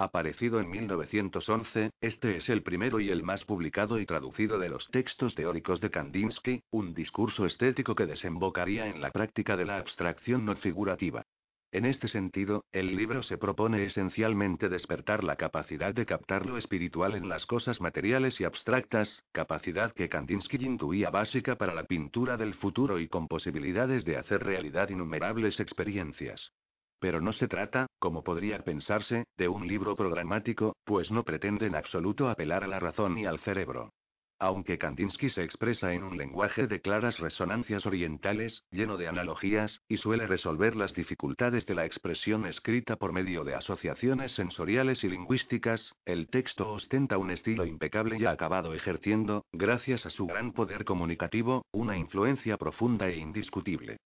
Aparecido en 1911, este es el primero y el más publicado y traducido de los textos teóricos de Kandinsky, un discurso estético que desembocaría en la práctica de la abstracción no figurativa. En este sentido, el libro se propone esencialmente despertar la capacidad de captar lo espiritual en las cosas materiales y abstractas, capacidad que Kandinsky intuía básica para la pintura del futuro y con posibilidades de hacer realidad innumerables experiencias. Pero no se trata, como podría pensarse, de un libro programático, pues no pretende en absoluto apelar a la razón ni al cerebro. Aunque Kandinsky se expresa en un lenguaje de claras resonancias orientales, lleno de analogías, y suele resolver las dificultades de la expresión escrita por medio de asociaciones sensoriales y lingüísticas, el texto ostenta un estilo impecable y ha acabado ejerciendo, gracias a su gran poder comunicativo, una influencia profunda e indiscutible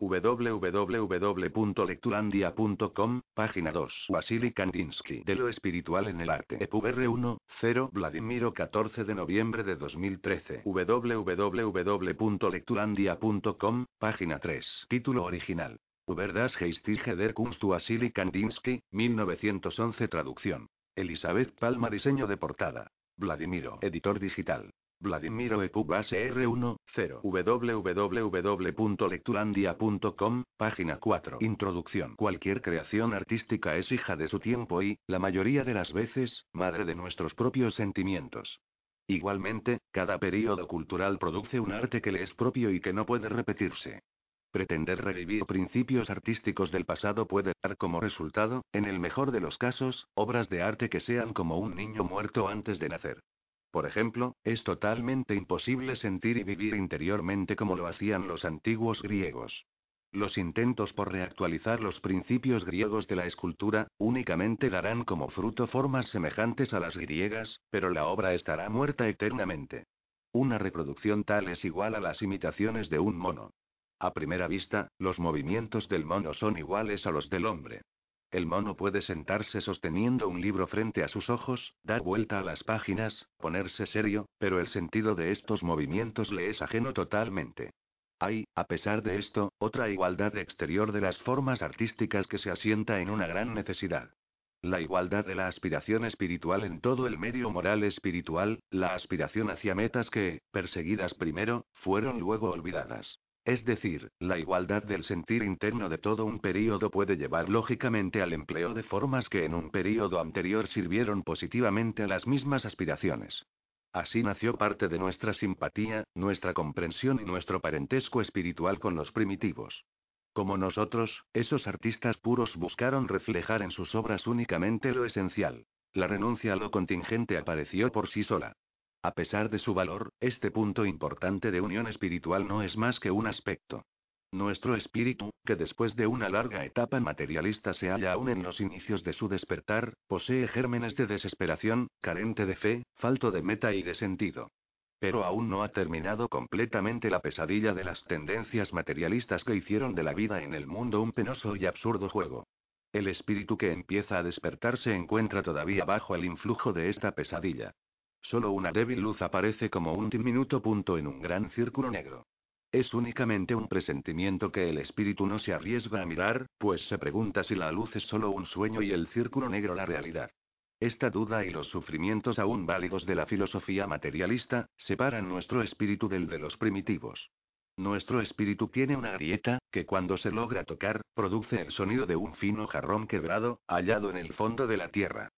www.lecturandia.com, página 2. Vasily Kandinsky. De lo espiritual en el arte. EPUBR 1, 0, Vladimiro 14 de noviembre de 2013. www.lecturandia.com, página 3. Título original. Über das Geistige der Kunst Vasily Kandinsky, 1911 Traducción. Elizabeth Palma Diseño de portada. Vladimiro. Editor digital. Vladimiro Base R1, 0. www.lecturandia.com, página 4. Introducción. Cualquier creación artística es hija de su tiempo y, la mayoría de las veces, madre de nuestros propios sentimientos. Igualmente, cada período cultural produce un arte que le es propio y que no puede repetirse. Pretender revivir principios artísticos del pasado puede dar como resultado, en el mejor de los casos, obras de arte que sean como un niño muerto antes de nacer. Por ejemplo, es totalmente imposible sentir y vivir interiormente como lo hacían los antiguos griegos. Los intentos por reactualizar los principios griegos de la escultura, únicamente darán como fruto formas semejantes a las griegas, pero la obra estará muerta eternamente. Una reproducción tal es igual a las imitaciones de un mono. A primera vista, los movimientos del mono son iguales a los del hombre. El mono puede sentarse sosteniendo un libro frente a sus ojos, dar vuelta a las páginas, ponerse serio, pero el sentido de estos movimientos le es ajeno totalmente. Hay, a pesar de esto, otra igualdad exterior de las formas artísticas que se asienta en una gran necesidad. La igualdad de la aspiración espiritual en todo el medio moral espiritual, la aspiración hacia metas que, perseguidas primero, fueron luego olvidadas. Es decir, la igualdad del sentir interno de todo un período puede llevar lógicamente al empleo de formas que en un período anterior sirvieron positivamente a las mismas aspiraciones. Así nació parte de nuestra simpatía, nuestra comprensión y nuestro parentesco espiritual con los primitivos. Como nosotros, esos artistas puros buscaron reflejar en sus obras únicamente lo esencial. La renuncia a lo contingente apareció por sí sola. A pesar de su valor, este punto importante de unión espiritual no es más que un aspecto. Nuestro espíritu, que después de una larga etapa materialista se halla aún en los inicios de su despertar, posee gérmenes de desesperación, carente de fe, falto de meta y de sentido. Pero aún no ha terminado completamente la pesadilla de las tendencias materialistas que hicieron de la vida en el mundo un penoso y absurdo juego. El espíritu que empieza a despertar se encuentra todavía bajo el influjo de esta pesadilla. Solo una débil luz aparece como un diminuto punto en un gran círculo negro. Es únicamente un presentimiento que el espíritu no se arriesga a mirar, pues se pregunta si la luz es solo un sueño y el círculo negro la realidad. Esta duda y los sufrimientos aún válidos de la filosofía materialista, separan nuestro espíritu del de los primitivos. Nuestro espíritu tiene una grieta, que cuando se logra tocar, produce el sonido de un fino jarrón quebrado, hallado en el fondo de la tierra.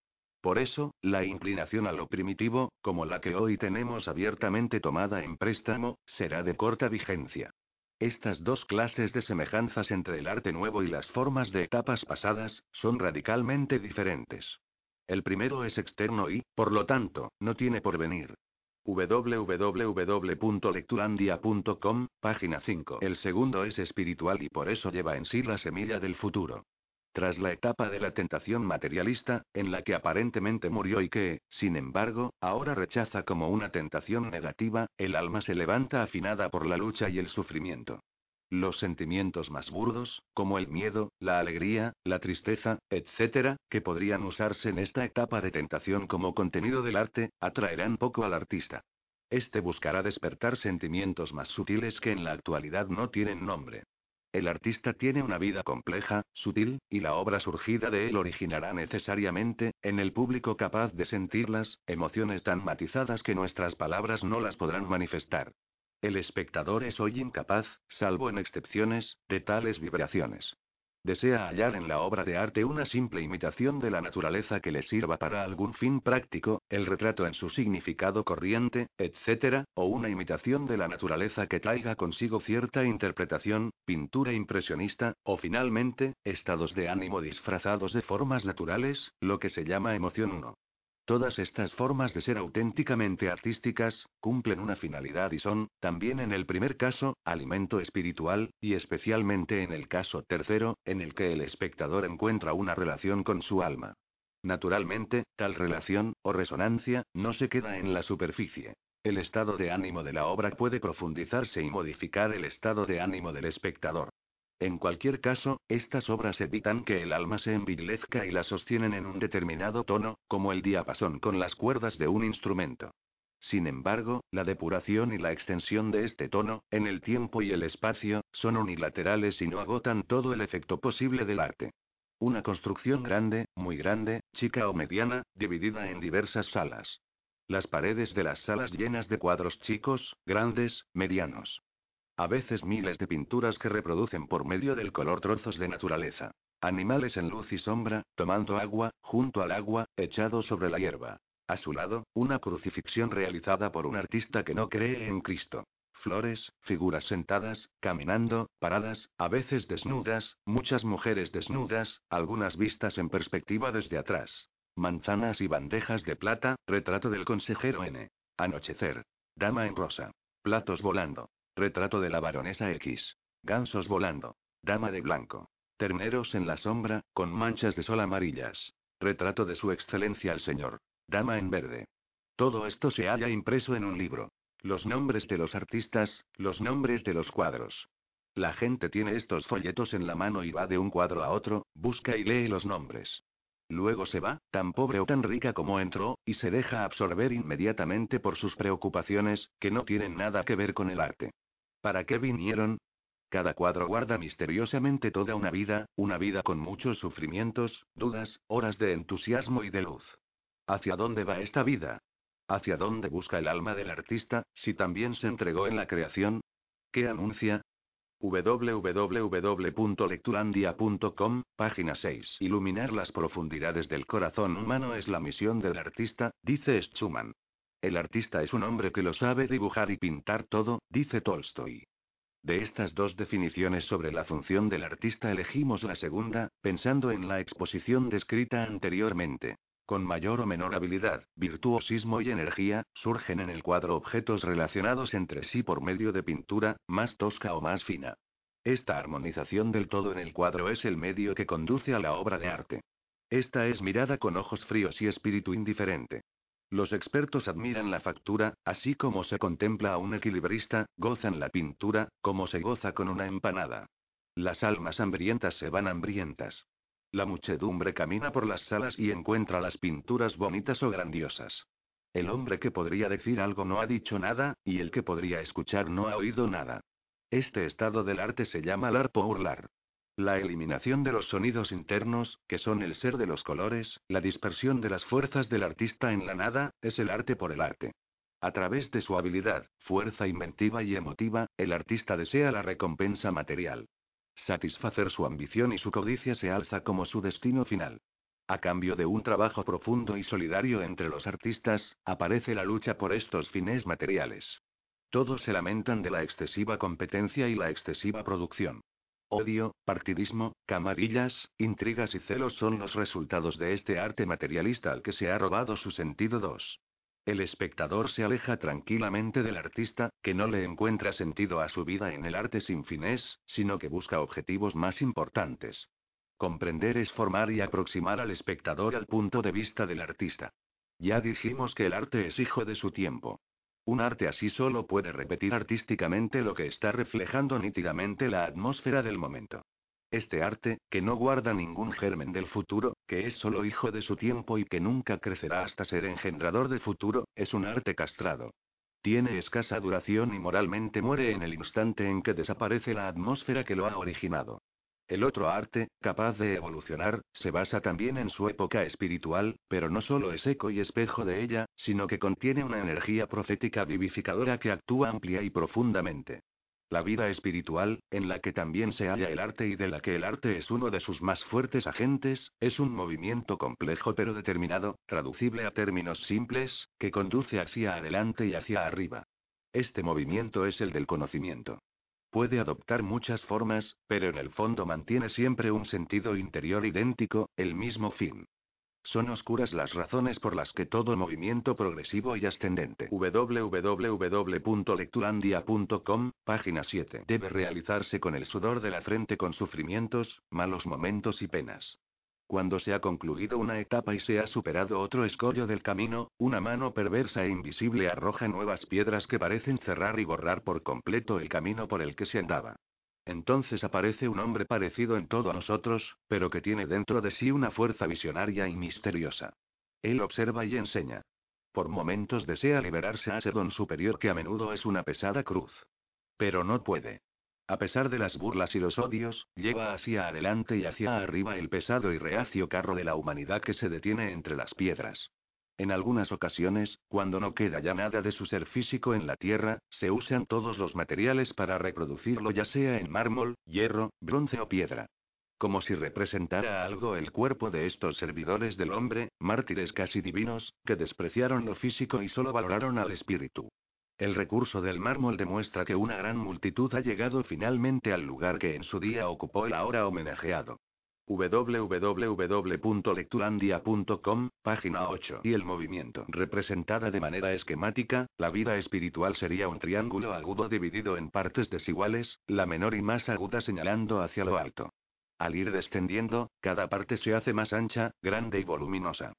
Por eso, la inclinación a lo primitivo, como la que hoy tenemos abiertamente tomada en préstamo, será de corta vigencia. Estas dos clases de semejanzas entre el arte nuevo y las formas de etapas pasadas, son radicalmente diferentes. El primero es externo y, por lo tanto, no tiene porvenir. www.lecturandia.com, página 5. El segundo es espiritual y por eso lleva en sí la semilla del futuro. Tras la etapa de la tentación materialista, en la que aparentemente murió y que, sin embargo, ahora rechaza como una tentación negativa, el alma se levanta afinada por la lucha y el sufrimiento. Los sentimientos más burdos, como el miedo, la alegría, la tristeza, etc., que podrían usarse en esta etapa de tentación como contenido del arte, atraerán poco al artista. Este buscará despertar sentimientos más sutiles que en la actualidad no tienen nombre. El artista tiene una vida compleja, sutil, y la obra surgida de él originará necesariamente, en el público capaz de sentirlas, emociones tan matizadas que nuestras palabras no las podrán manifestar. El espectador es hoy incapaz, salvo en excepciones, de tales vibraciones. Desea hallar en la obra de arte una simple imitación de la naturaleza que le sirva para algún fin práctico, el retrato en su significado corriente, etc., o una imitación de la naturaleza que traiga consigo cierta interpretación, pintura impresionista, o finalmente, estados de ánimo disfrazados de formas naturales, lo que se llama emoción 1. Todas estas formas de ser auténticamente artísticas, cumplen una finalidad y son, también en el primer caso, alimento espiritual, y especialmente en el caso tercero, en el que el espectador encuentra una relación con su alma. Naturalmente, tal relación, o resonancia, no se queda en la superficie. El estado de ánimo de la obra puede profundizarse y modificar el estado de ánimo del espectador. En cualquier caso, estas obras evitan que el alma se envilezca y la sostienen en un determinado tono, como el diapasón con las cuerdas de un instrumento. Sin embargo, la depuración y la extensión de este tono, en el tiempo y el espacio, son unilaterales y no agotan todo el efecto posible del arte. Una construcción grande, muy grande, chica o mediana, dividida en diversas salas. Las paredes de las salas llenas de cuadros chicos, grandes, medianos. A veces miles de pinturas que reproducen por medio del color trozos de naturaleza. Animales en luz y sombra, tomando agua, junto al agua, echado sobre la hierba. A su lado, una crucifixión realizada por un artista que no cree en Cristo. Flores, figuras sentadas, caminando, paradas, a veces desnudas, muchas mujeres desnudas, algunas vistas en perspectiva desde atrás. Manzanas y bandejas de plata, retrato del consejero N. Anochecer. Dama en rosa. Platos volando. Retrato de la baronesa X. Gansos volando. Dama de blanco. Terneros en la sombra, con manchas de sol amarillas. Retrato de su excelencia el señor. Dama en verde. Todo esto se halla impreso en un libro. Los nombres de los artistas, los nombres de los cuadros. La gente tiene estos folletos en la mano y va de un cuadro a otro, busca y lee los nombres. Luego se va, tan pobre o tan rica como entró, y se deja absorber inmediatamente por sus preocupaciones, que no tienen nada que ver con el arte. ¿Para qué vinieron? Cada cuadro guarda misteriosamente toda una vida, una vida con muchos sufrimientos, dudas, horas de entusiasmo y de luz. ¿Hacia dónde va esta vida? ¿Hacia dónde busca el alma del artista, si también se entregó en la creación? ¿Qué anuncia? www.lecturandia.com, página 6. Iluminar las profundidades del corazón humano es la misión del artista, dice Schumann. El artista es un hombre que lo sabe dibujar y pintar todo, dice Tolstoy. De estas dos definiciones sobre la función del artista elegimos la segunda, pensando en la exposición descrita anteriormente. Con mayor o menor habilidad, virtuosismo y energía, surgen en el cuadro objetos relacionados entre sí por medio de pintura, más tosca o más fina. Esta armonización del todo en el cuadro es el medio que conduce a la obra de arte. Esta es mirada con ojos fríos y espíritu indiferente. Los expertos admiran la factura, así como se contempla a un equilibrista, gozan la pintura, como se goza con una empanada. Las almas hambrientas se van hambrientas. La muchedumbre camina por las salas y encuentra las pinturas bonitas o grandiosas. El hombre que podría decir algo no ha dicho nada, y el que podría escuchar no ha oído nada. Este estado del arte se llama lar urlar. La eliminación de los sonidos internos, que son el ser de los colores, la dispersión de las fuerzas del artista en la nada, es el arte por el arte. A través de su habilidad, fuerza inventiva y emotiva, el artista desea la recompensa material. Satisfacer su ambición y su codicia se alza como su destino final. A cambio de un trabajo profundo y solidario entre los artistas, aparece la lucha por estos fines materiales. Todos se lamentan de la excesiva competencia y la excesiva producción. Odio, partidismo, camarillas, intrigas y celos son los resultados de este arte materialista al que se ha robado su sentido 2. El espectador se aleja tranquilamente del artista, que no le encuentra sentido a su vida en el arte sin fines, sino que busca objetivos más importantes. Comprender es formar y aproximar al espectador al punto de vista del artista. Ya dijimos que el arte es hijo de su tiempo. Un arte así solo puede repetir artísticamente lo que está reflejando nítidamente la atmósfera del momento. Este arte, que no guarda ningún germen del futuro, que es solo hijo de su tiempo y que nunca crecerá hasta ser engendrador de futuro, es un arte castrado. Tiene escasa duración y moralmente muere en el instante en que desaparece la atmósfera que lo ha originado. El otro arte, capaz de evolucionar, se basa también en su época espiritual, pero no solo es eco y espejo de ella, sino que contiene una energía profética vivificadora que actúa amplia y profundamente. La vida espiritual, en la que también se halla el arte y de la que el arte es uno de sus más fuertes agentes, es un movimiento complejo pero determinado, traducible a términos simples, que conduce hacia adelante y hacia arriba. Este movimiento es el del conocimiento. Puede adoptar muchas formas, pero en el fondo mantiene siempre un sentido interior idéntico, el mismo fin. Son oscuras las razones por las que todo movimiento progresivo y ascendente página 7 debe realizarse con el sudor de la frente con sufrimientos, malos momentos y penas. Cuando se ha concluido una etapa y se ha superado otro escollo del camino, una mano perversa e invisible arroja nuevas piedras que parecen cerrar y borrar por completo el camino por el que se andaba. Entonces aparece un hombre parecido en todo a nosotros, pero que tiene dentro de sí una fuerza visionaria y misteriosa. Él observa y enseña. Por momentos desea liberarse a ese don superior que a menudo es una pesada cruz. Pero no puede. A pesar de las burlas y los odios, lleva hacia adelante y hacia arriba el pesado y reacio carro de la humanidad que se detiene entre las piedras. En algunas ocasiones, cuando no queda ya nada de su ser físico en la Tierra, se usan todos los materiales para reproducirlo ya sea en mármol, hierro, bronce o piedra. Como si representara algo el cuerpo de estos servidores del hombre, mártires casi divinos, que despreciaron lo físico y solo valoraron al espíritu. El recurso del mármol demuestra que una gran multitud ha llegado finalmente al lugar que en su día ocupó el ahora homenajeado www.lecturandia.com, página 8. Y el movimiento. Representada de manera esquemática, la vida espiritual sería un triángulo agudo dividido en partes desiguales, la menor y más aguda señalando hacia lo alto. Al ir descendiendo, cada parte se hace más ancha, grande y voluminosa.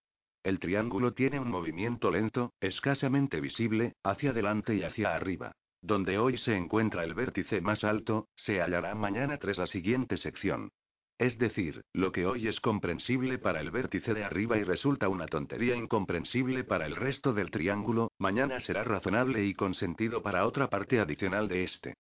El triángulo tiene un movimiento lento, escasamente visible, hacia adelante y hacia arriba. Donde hoy se encuentra el vértice más alto, se hallará mañana tras la siguiente sección. Es decir, lo que hoy es comprensible para el vértice de arriba y resulta una tontería incomprensible para el resto del triángulo, mañana será razonable y con sentido para otra parte adicional de este.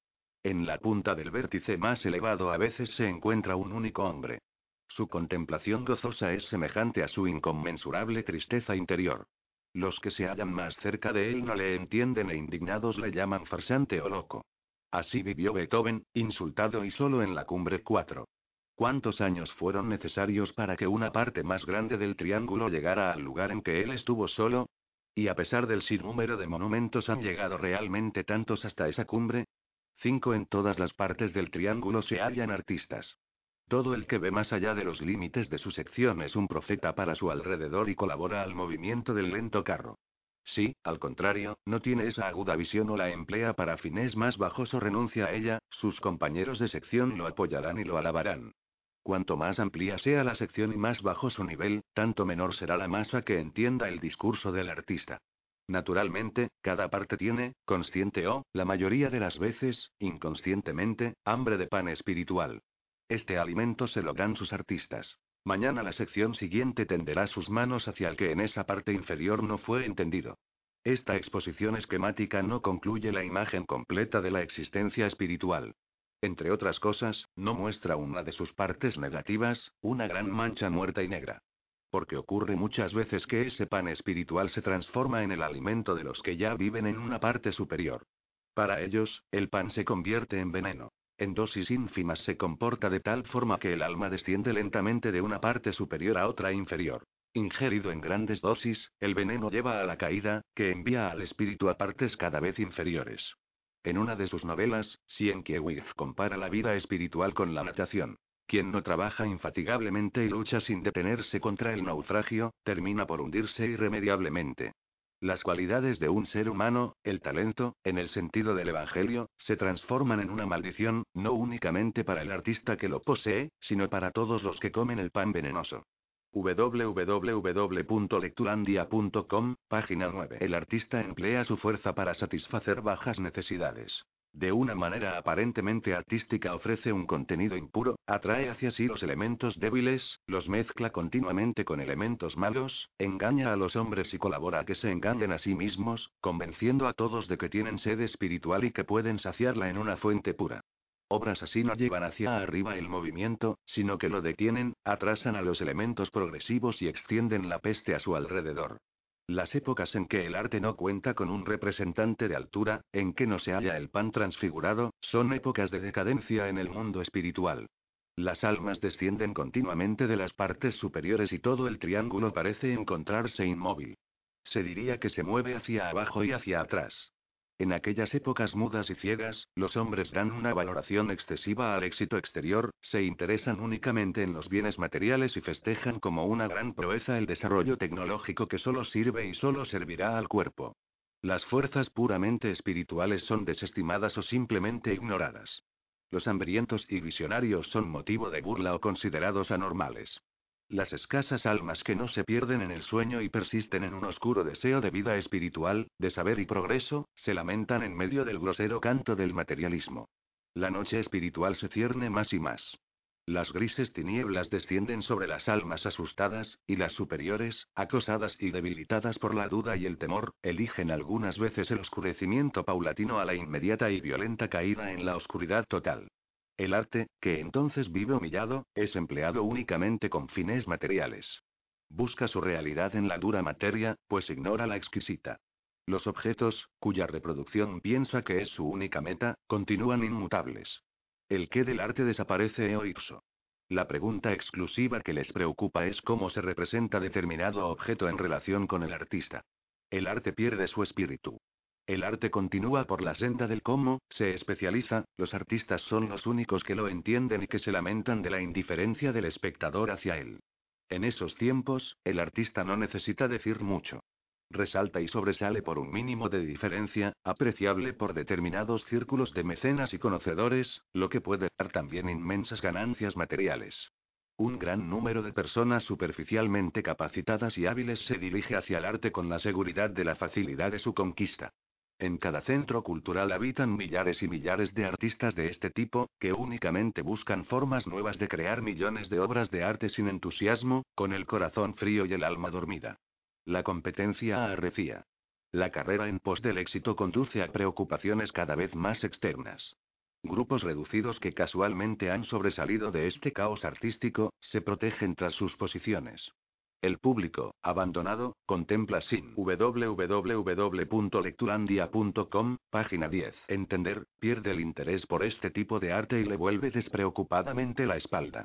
En la punta del vértice más elevado a veces se encuentra un único hombre. Su contemplación gozosa es semejante a su inconmensurable tristeza interior. Los que se hallan más cerca de él no le entienden e indignados le llaman farsante o loco. Así vivió Beethoven, insultado y solo en la cumbre 4. ¿Cuántos años fueron necesarios para que una parte más grande del triángulo llegara al lugar en que él estuvo solo? Y a pesar del sinnúmero de monumentos han llegado realmente tantos hasta esa cumbre? Cinco en todas las partes del triángulo se hallan artistas. Todo el que ve más allá de los límites de su sección es un profeta para su alrededor y colabora al movimiento del lento carro. Si, al contrario, no tiene esa aguda visión o la emplea para fines más bajos o renuncia a ella, sus compañeros de sección lo apoyarán y lo alabarán. Cuanto más amplia sea la sección y más bajo su nivel, tanto menor será la masa que entienda el discurso del artista. Naturalmente, cada parte tiene, consciente o, la mayoría de las veces, inconscientemente, hambre de pan espiritual. Este alimento se lo dan sus artistas. Mañana la sección siguiente tenderá sus manos hacia el que en esa parte inferior no fue entendido. Esta exposición esquemática no concluye la imagen completa de la existencia espiritual. Entre otras cosas, no muestra una de sus partes negativas, una gran mancha muerta y negra. Porque ocurre muchas veces que ese pan espiritual se transforma en el alimento de los que ya viven en una parte superior. Para ellos, el pan se convierte en veneno. En dosis ínfimas se comporta de tal forma que el alma desciende lentamente de una parte superior a otra inferior. Ingerido en grandes dosis, el veneno lleva a la caída, que envía al espíritu a partes cada vez inferiores. En una de sus novelas, Sienkiewicz compara la vida espiritual con la natación. Quien no trabaja infatigablemente y lucha sin detenerse contra el naufragio, termina por hundirse irremediablemente. Las cualidades de un ser humano, el talento, en el sentido del Evangelio, se transforman en una maldición, no únicamente para el artista que lo posee, sino para todos los que comen el pan venenoso. www.lecturandia.com, página 9. El artista emplea su fuerza para satisfacer bajas necesidades. De una manera aparentemente artística ofrece un contenido impuro, atrae hacia sí los elementos débiles, los mezcla continuamente con elementos malos, engaña a los hombres y colabora a que se engañen a sí mismos, convenciendo a todos de que tienen sed espiritual y que pueden saciarla en una fuente pura. Obras así no llevan hacia arriba el movimiento, sino que lo detienen, atrasan a los elementos progresivos y extienden la peste a su alrededor. Las épocas en que el arte no cuenta con un representante de altura, en que no se halla el pan transfigurado, son épocas de decadencia en el mundo espiritual. Las almas descienden continuamente de las partes superiores y todo el triángulo parece encontrarse inmóvil. Se diría que se mueve hacia abajo y hacia atrás. En aquellas épocas mudas y ciegas, los hombres dan una valoración excesiva al éxito exterior, se interesan únicamente en los bienes materiales y festejan como una gran proeza el desarrollo tecnológico que solo sirve y solo servirá al cuerpo. Las fuerzas puramente espirituales son desestimadas o simplemente ignoradas. Los hambrientos y visionarios son motivo de burla o considerados anormales. Las escasas almas que no se pierden en el sueño y persisten en un oscuro deseo de vida espiritual, de saber y progreso, se lamentan en medio del grosero canto del materialismo. La noche espiritual se cierne más y más. Las grises tinieblas descienden sobre las almas asustadas, y las superiores, acosadas y debilitadas por la duda y el temor, eligen algunas veces el oscurecimiento paulatino a la inmediata y violenta caída en la oscuridad total. El arte, que entonces vive humillado, es empleado únicamente con fines materiales. Busca su realidad en la dura materia, pues ignora la exquisita. Los objetos, cuya reproducción piensa que es su única meta, continúan inmutables. El qué del arte desaparece eo ipso. La pregunta exclusiva que les preocupa es cómo se representa determinado objeto en relación con el artista. El arte pierde su espíritu. El arte continúa por la senda del cómo, se especializa, los artistas son los únicos que lo entienden y que se lamentan de la indiferencia del espectador hacia él. En esos tiempos, el artista no necesita decir mucho. Resalta y sobresale por un mínimo de diferencia, apreciable por determinados círculos de mecenas y conocedores, lo que puede dar también inmensas ganancias materiales. Un gran número de personas superficialmente capacitadas y hábiles se dirige hacia el arte con la seguridad de la facilidad de su conquista. En cada centro cultural habitan millares y millares de artistas de este tipo, que únicamente buscan formas nuevas de crear millones de obras de arte sin entusiasmo, con el corazón frío y el alma dormida. La competencia arrecía. La carrera en pos del éxito conduce a preocupaciones cada vez más externas. Grupos reducidos que casualmente han sobresalido de este caos artístico, se protegen tras sus posiciones. El público, abandonado, contempla sin www.lecturandia.com, página 10. Entender, pierde el interés por este tipo de arte y le vuelve despreocupadamente la espalda.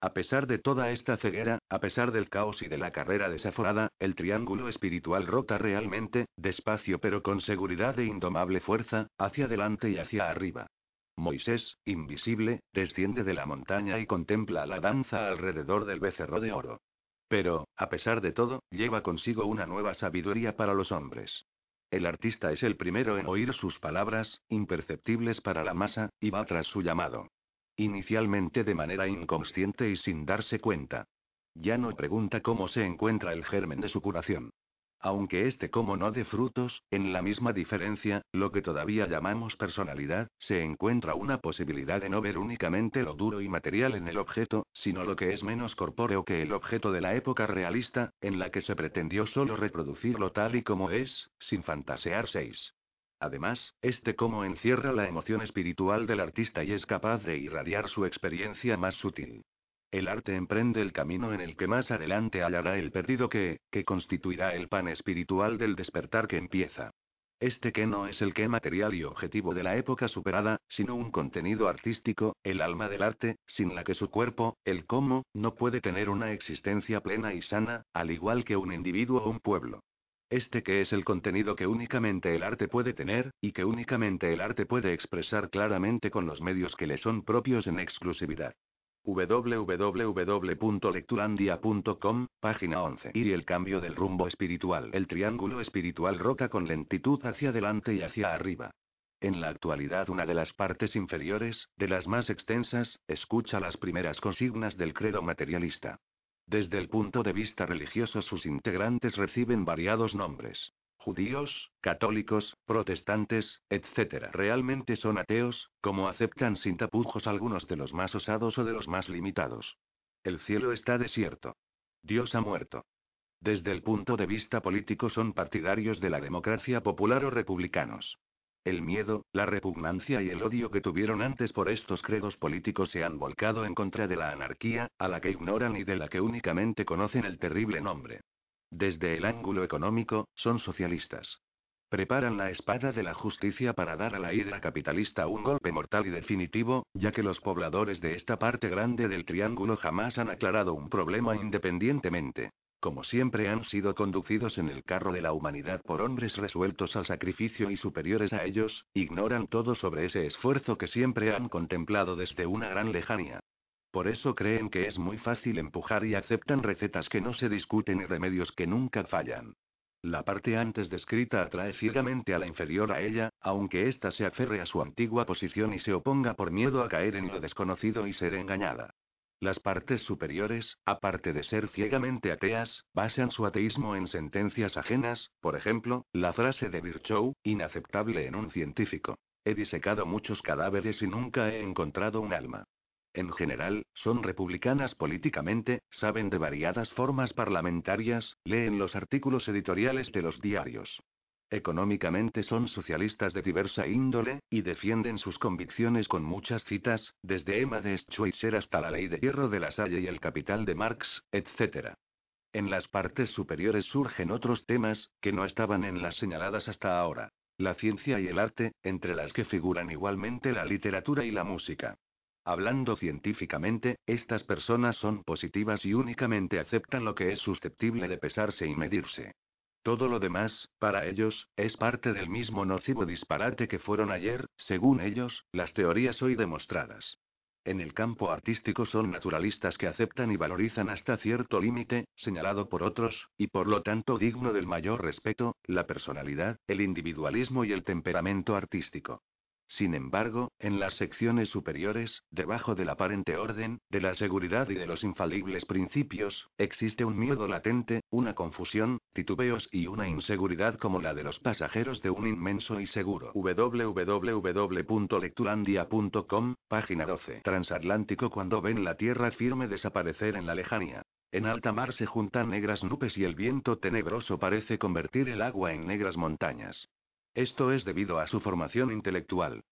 A pesar de toda esta ceguera, a pesar del caos y de la carrera desaforada, el triángulo espiritual rota realmente, despacio pero con seguridad e indomable fuerza, hacia adelante y hacia arriba. Moisés, invisible, desciende de la montaña y contempla la danza alrededor del becerro de oro. Pero, a pesar de todo, lleva consigo una nueva sabiduría para los hombres. El artista es el primero en oír sus palabras, imperceptibles para la masa, y va tras su llamado. Inicialmente de manera inconsciente y sin darse cuenta. Ya no pregunta cómo se encuentra el germen de su curación. Aunque este como no de frutos, en la misma diferencia, lo que todavía llamamos personalidad, se encuentra una posibilidad de no ver únicamente lo duro y material en el objeto, sino lo que es menos corpóreo que el objeto de la época realista, en la que se pretendió solo reproducirlo tal y como es, sin fantasear seis. Además, este como encierra la emoción espiritual del artista y es capaz de irradiar su experiencia más sutil. El arte emprende el camino en el que más adelante hallará el perdido que, que constituirá el pan espiritual del despertar que empieza. Este que no es el que material y objetivo de la época superada, sino un contenido artístico, el alma del arte, sin la que su cuerpo, el cómo, no puede tener una existencia plena y sana, al igual que un individuo o un pueblo. Este que es el contenido que únicamente el arte puede tener, y que únicamente el arte puede expresar claramente con los medios que le son propios en exclusividad. www.lectulandia.com, página 11. Y el cambio del rumbo espiritual. El triángulo espiritual rota con lentitud hacia adelante y hacia arriba. En la actualidad una de las partes inferiores, de las más extensas, escucha las primeras consignas del credo materialista. Desde el punto de vista religioso sus integrantes reciben variados nombres. Judíos, católicos, protestantes, etc. Realmente son ateos, como aceptan sin tapujos algunos de los más osados o de los más limitados. El cielo está desierto. Dios ha muerto. Desde el punto de vista político son partidarios de la democracia popular o republicanos. El miedo, la repugnancia y el odio que tuvieron antes por estos credos políticos se han volcado en contra de la anarquía, a la que ignoran y de la que únicamente conocen el terrible nombre. Desde el ángulo económico, son socialistas. Preparan la espada de la justicia para dar a la hidra capitalista un golpe mortal y definitivo, ya que los pobladores de esta parte grande del triángulo jamás han aclarado un problema independientemente. Como siempre han sido conducidos en el carro de la humanidad por hombres resueltos al sacrificio y superiores a ellos, ignoran todo sobre ese esfuerzo que siempre han contemplado desde una gran lejanía. Por eso creen que es muy fácil empujar y aceptan recetas que no se discuten y remedios que nunca fallan. La parte antes descrita atrae ciegamente a la inferior a ella, aunque ésta se aferre a su antigua posición y se oponga por miedo a caer en lo desconocido y ser engañada. Las partes superiores, aparte de ser ciegamente ateas, basan su ateísmo en sentencias ajenas, por ejemplo, la frase de Virchow, inaceptable en un científico. He disecado muchos cadáveres y nunca he encontrado un alma. En general, son republicanas políticamente, saben de variadas formas parlamentarias, leen los artículos editoriales de los diarios. Económicamente son socialistas de diversa índole, y defienden sus convicciones con muchas citas, desde Emma de Schweitzer hasta la ley de hierro de la Salle y el capital de Marx, etc. En las partes superiores surgen otros temas, que no estaban en las señaladas hasta ahora. La ciencia y el arte, entre las que figuran igualmente la literatura y la música. Hablando científicamente, estas personas son positivas y únicamente aceptan lo que es susceptible de pesarse y medirse. Todo lo demás, para ellos, es parte del mismo nocivo disparate que fueron ayer, según ellos, las teorías hoy demostradas. En el campo artístico son naturalistas que aceptan y valorizan hasta cierto límite, señalado por otros, y por lo tanto digno del mayor respeto, la personalidad, el individualismo y el temperamento artístico. Sin embargo, en las secciones superiores, debajo del aparente orden, de la seguridad y de los infalibles principios, existe un miedo latente, una confusión, titubeos y una inseguridad como la de los pasajeros de un inmenso y seguro. www.lectulandia.com, página 12. Transatlántico cuando ven la tierra firme desaparecer en la lejanía. En alta mar se juntan negras nubes y el viento tenebroso parece convertir el agua en negras montañas. Esto es debido a su formación intelectual.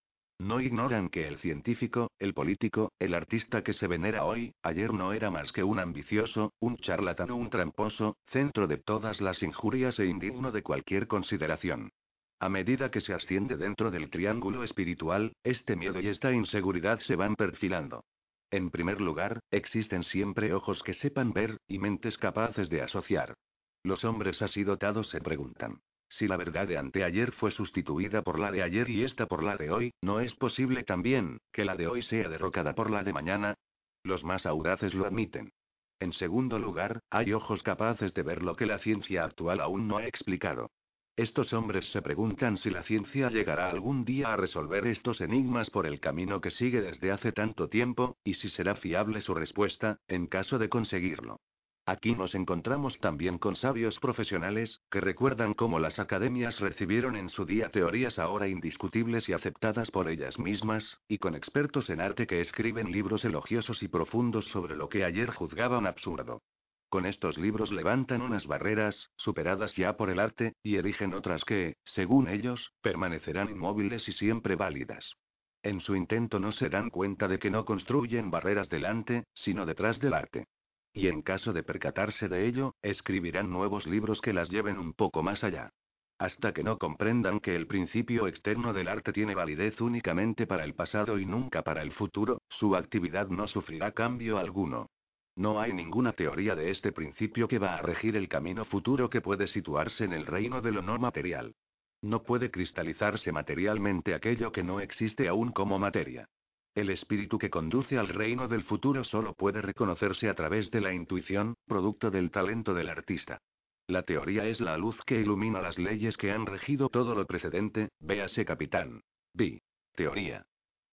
No ignoran que el científico, el político, el artista que se venera hoy, ayer no era más que un ambicioso, un charlatán o un tramposo, centro de todas las injurias e indigno de cualquier consideración. A medida que se asciende dentro del triángulo espiritual, este miedo y esta inseguridad se van perfilando. En primer lugar, existen siempre ojos que sepan ver, y mentes capaces de asociar. Los hombres así dotados se preguntan. Si la verdad de anteayer fue sustituida por la de ayer y esta por la de hoy, ¿no es posible también que la de hoy sea derrocada por la de mañana? Los más audaces lo admiten. En segundo lugar, hay ojos capaces de ver lo que la ciencia actual aún no ha explicado. Estos hombres se preguntan si la ciencia llegará algún día a resolver estos enigmas por el camino que sigue desde hace tanto tiempo, y si será fiable su respuesta, en caso de conseguirlo. Aquí nos encontramos también con sabios profesionales, que recuerdan cómo las academias recibieron en su día teorías ahora indiscutibles y aceptadas por ellas mismas, y con expertos en arte que escriben libros elogiosos y profundos sobre lo que ayer juzgaban absurdo. Con estos libros levantan unas barreras, superadas ya por el arte, y erigen otras que, según ellos, permanecerán inmóviles y siempre válidas. En su intento no se dan cuenta de que no construyen barreras delante, sino detrás del arte. Y en caso de percatarse de ello, escribirán nuevos libros que las lleven un poco más allá. Hasta que no comprendan que el principio externo del arte tiene validez únicamente para el pasado y nunca para el futuro, su actividad no sufrirá cambio alguno. No hay ninguna teoría de este principio que va a regir el camino futuro que puede situarse en el reino de lo no material. No puede cristalizarse materialmente aquello que no existe aún como materia. El espíritu que conduce al reino del futuro solo puede reconocerse a través de la intuición, producto del talento del artista. La teoría es la luz que ilumina las leyes que han regido todo lo precedente, véase capitán. B. Teoría.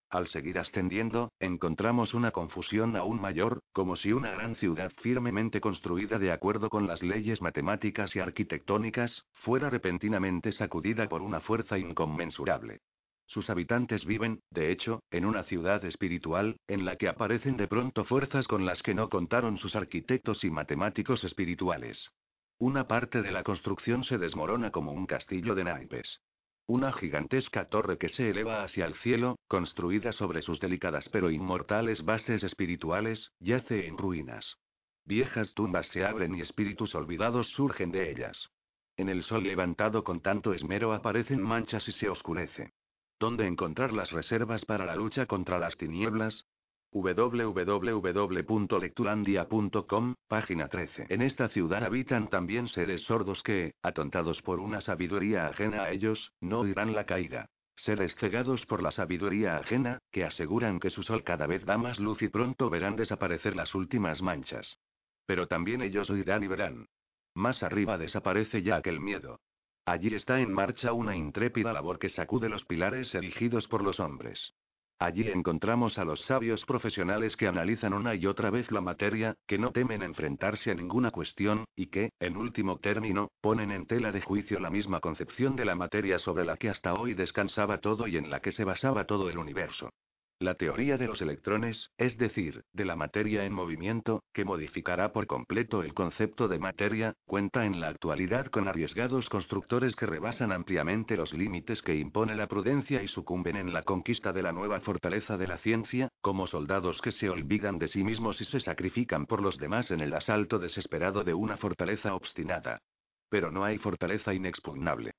Al seguir ascendiendo, encontramos una confusión aún mayor, como si una gran ciudad firmemente construida de acuerdo con las leyes matemáticas y arquitectónicas, fuera repentinamente sacudida por una fuerza inconmensurable. Sus habitantes viven, de hecho, en una ciudad espiritual, en la que aparecen de pronto fuerzas con las que no contaron sus arquitectos y matemáticos espirituales. Una parte de la construcción se desmorona como un castillo de naipes. Una gigantesca torre que se eleva hacia el cielo, construida sobre sus delicadas pero inmortales bases espirituales, yace en ruinas. Viejas tumbas se abren y espíritus olvidados surgen de ellas. En el sol levantado con tanto esmero aparecen manchas y se oscurece. ¿Dónde encontrar las reservas para la lucha contra las tinieblas? www.lecturandia.com, página 13. En esta ciudad habitan también seres sordos que, atontados por una sabiduría ajena a ellos, no oirán la caída. Seres cegados por la sabiduría ajena, que aseguran que su sol cada vez da más luz y pronto verán desaparecer las últimas manchas. Pero también ellos oirán y verán. Más arriba desaparece ya aquel miedo. Allí está en marcha una intrépida labor que sacude los pilares erigidos por los hombres. Allí encontramos a los sabios profesionales que analizan una y otra vez la materia, que no temen enfrentarse a ninguna cuestión, y que, en último término, ponen en tela de juicio la misma concepción de la materia sobre la que hasta hoy descansaba todo y en la que se basaba todo el universo. La teoría de los electrones, es decir, de la materia en movimiento, que modificará por completo el concepto de materia, cuenta en la actualidad con arriesgados constructores que rebasan ampliamente los límites que impone la prudencia y sucumben en la conquista de la nueva fortaleza de la ciencia, como soldados que se olvidan de sí mismos y se sacrifican por los demás en el asalto desesperado de una fortaleza obstinada. Pero no hay fortaleza inexpugnable.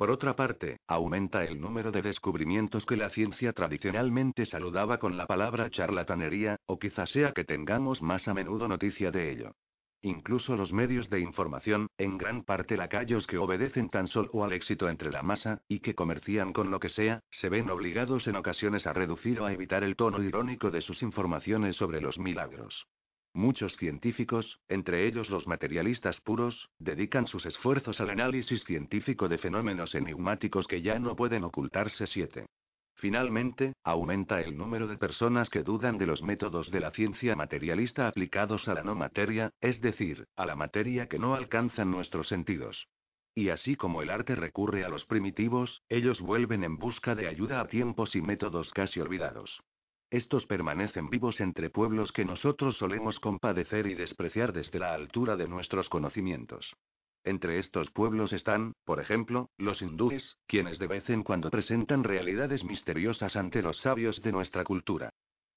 Por otra parte, aumenta el número de descubrimientos que la ciencia tradicionalmente saludaba con la palabra charlatanería, o quizás sea que tengamos más a menudo noticia de ello. Incluso los medios de información, en gran parte lacayos que obedecen tan solo al éxito entre la masa, y que comercian con lo que sea, se ven obligados en ocasiones a reducir o a evitar el tono irónico de sus informaciones sobre los milagros. Muchos científicos, entre ellos los materialistas puros, dedican sus esfuerzos al análisis científico de fenómenos enigmáticos que ya no pueden ocultarse. 7. Finalmente, aumenta el número de personas que dudan de los métodos de la ciencia materialista aplicados a la no materia, es decir, a la materia que no alcanzan nuestros sentidos. Y así como el arte recurre a los primitivos, ellos vuelven en busca de ayuda a tiempos y métodos casi olvidados. Estos permanecen vivos entre pueblos que nosotros solemos compadecer y despreciar desde la altura de nuestros conocimientos. Entre estos pueblos están, por ejemplo, los hindúes, quienes de vez en cuando presentan realidades misteriosas ante los sabios de nuestra cultura.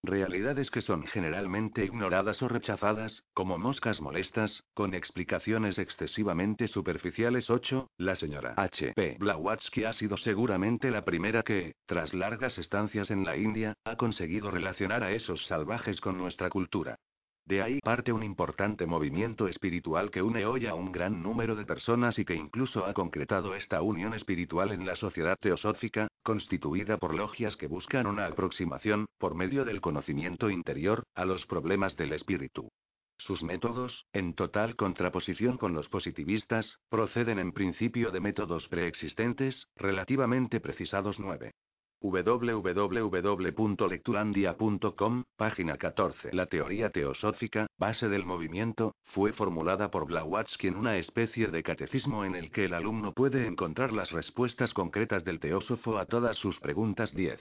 Realidades que son generalmente ignoradas o rechazadas, como moscas molestas, con explicaciones excesivamente superficiales. 8. La señora H. P. Blavatsky ha sido seguramente la primera que, tras largas estancias en la India, ha conseguido relacionar a esos salvajes con nuestra cultura. De ahí parte un importante movimiento espiritual que une hoy a un gran número de personas y que incluso ha concretado esta unión espiritual en la sociedad teosófica, constituida por logias que buscan una aproximación, por medio del conocimiento interior, a los problemas del espíritu. Sus métodos, en total contraposición con los positivistas, proceden en principio de métodos preexistentes, relativamente precisados 9 www.lecturandia.com, página 14. La teoría teosófica, base del movimiento, fue formulada por Blavatsky en una especie de catecismo en el que el alumno puede encontrar las respuestas concretas del teósofo a todas sus preguntas 10.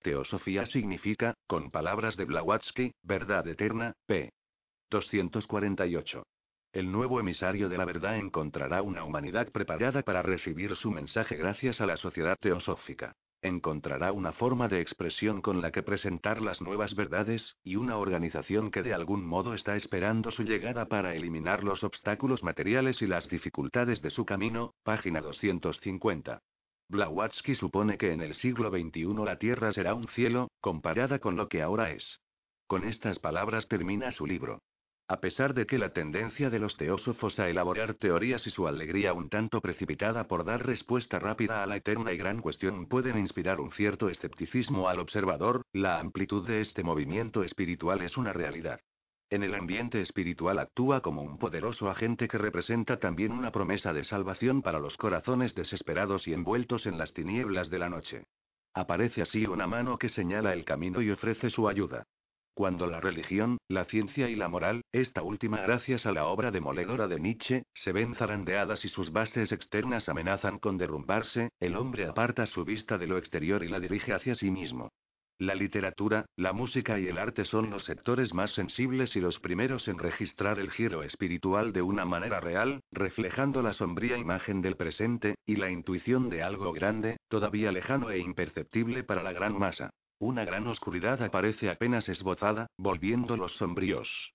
Teosofía significa, con palabras de Blavatsky, verdad eterna, p. 248. El nuevo emisario de la verdad encontrará una humanidad preparada para recibir su mensaje gracias a la sociedad teosófica. Encontrará una forma de expresión con la que presentar las nuevas verdades, y una organización que de algún modo está esperando su llegada para eliminar los obstáculos materiales y las dificultades de su camino. Página 250. Blavatsky supone que en el siglo XXI la Tierra será un cielo, comparada con lo que ahora es. Con estas palabras termina su libro. A pesar de que la tendencia de los teósofos a elaborar teorías y su alegría un tanto precipitada por dar respuesta rápida a la eterna y gran cuestión pueden inspirar un cierto escepticismo al observador, la amplitud de este movimiento espiritual es una realidad. En el ambiente espiritual actúa como un poderoso agente que representa también una promesa de salvación para los corazones desesperados y envueltos en las tinieblas de la noche. Aparece así una mano que señala el camino y ofrece su ayuda. Cuando la religión, la ciencia y la moral, esta última gracias a la obra demoledora de Nietzsche, se ven zarandeadas y sus bases externas amenazan con derrumbarse, el hombre aparta su vista de lo exterior y la dirige hacia sí mismo. La literatura, la música y el arte son los sectores más sensibles y los primeros en registrar el giro espiritual de una manera real, reflejando la sombría imagen del presente, y la intuición de algo grande, todavía lejano e imperceptible para la gran masa. Una gran oscuridad aparece apenas esbozada, volviéndolos sombríos.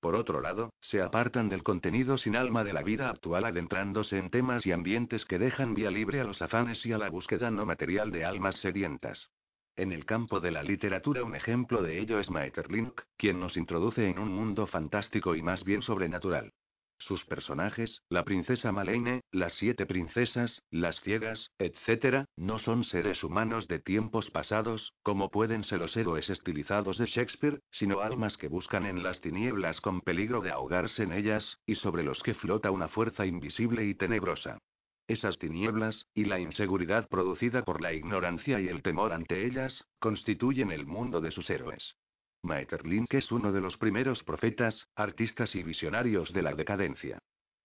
Por otro lado, se apartan del contenido sin alma de la vida actual adentrándose en temas y ambientes que dejan vía libre a los afanes y a la búsqueda no material de almas sedientas. En el campo de la literatura un ejemplo de ello es Maeterlinck, quien nos introduce en un mundo fantástico y más bien sobrenatural. Sus personajes, la princesa Malene, las siete princesas, las ciegas, etc., no son seres humanos de tiempos pasados, como pueden ser los héroes estilizados de Shakespeare, sino almas que buscan en las tinieblas con peligro de ahogarse en ellas, y sobre los que flota una fuerza invisible y tenebrosa. Esas tinieblas, y la inseguridad producida por la ignorancia y el temor ante ellas, constituyen el mundo de sus héroes. Maeterlinck es uno de los primeros profetas, artistas y visionarios de la decadencia.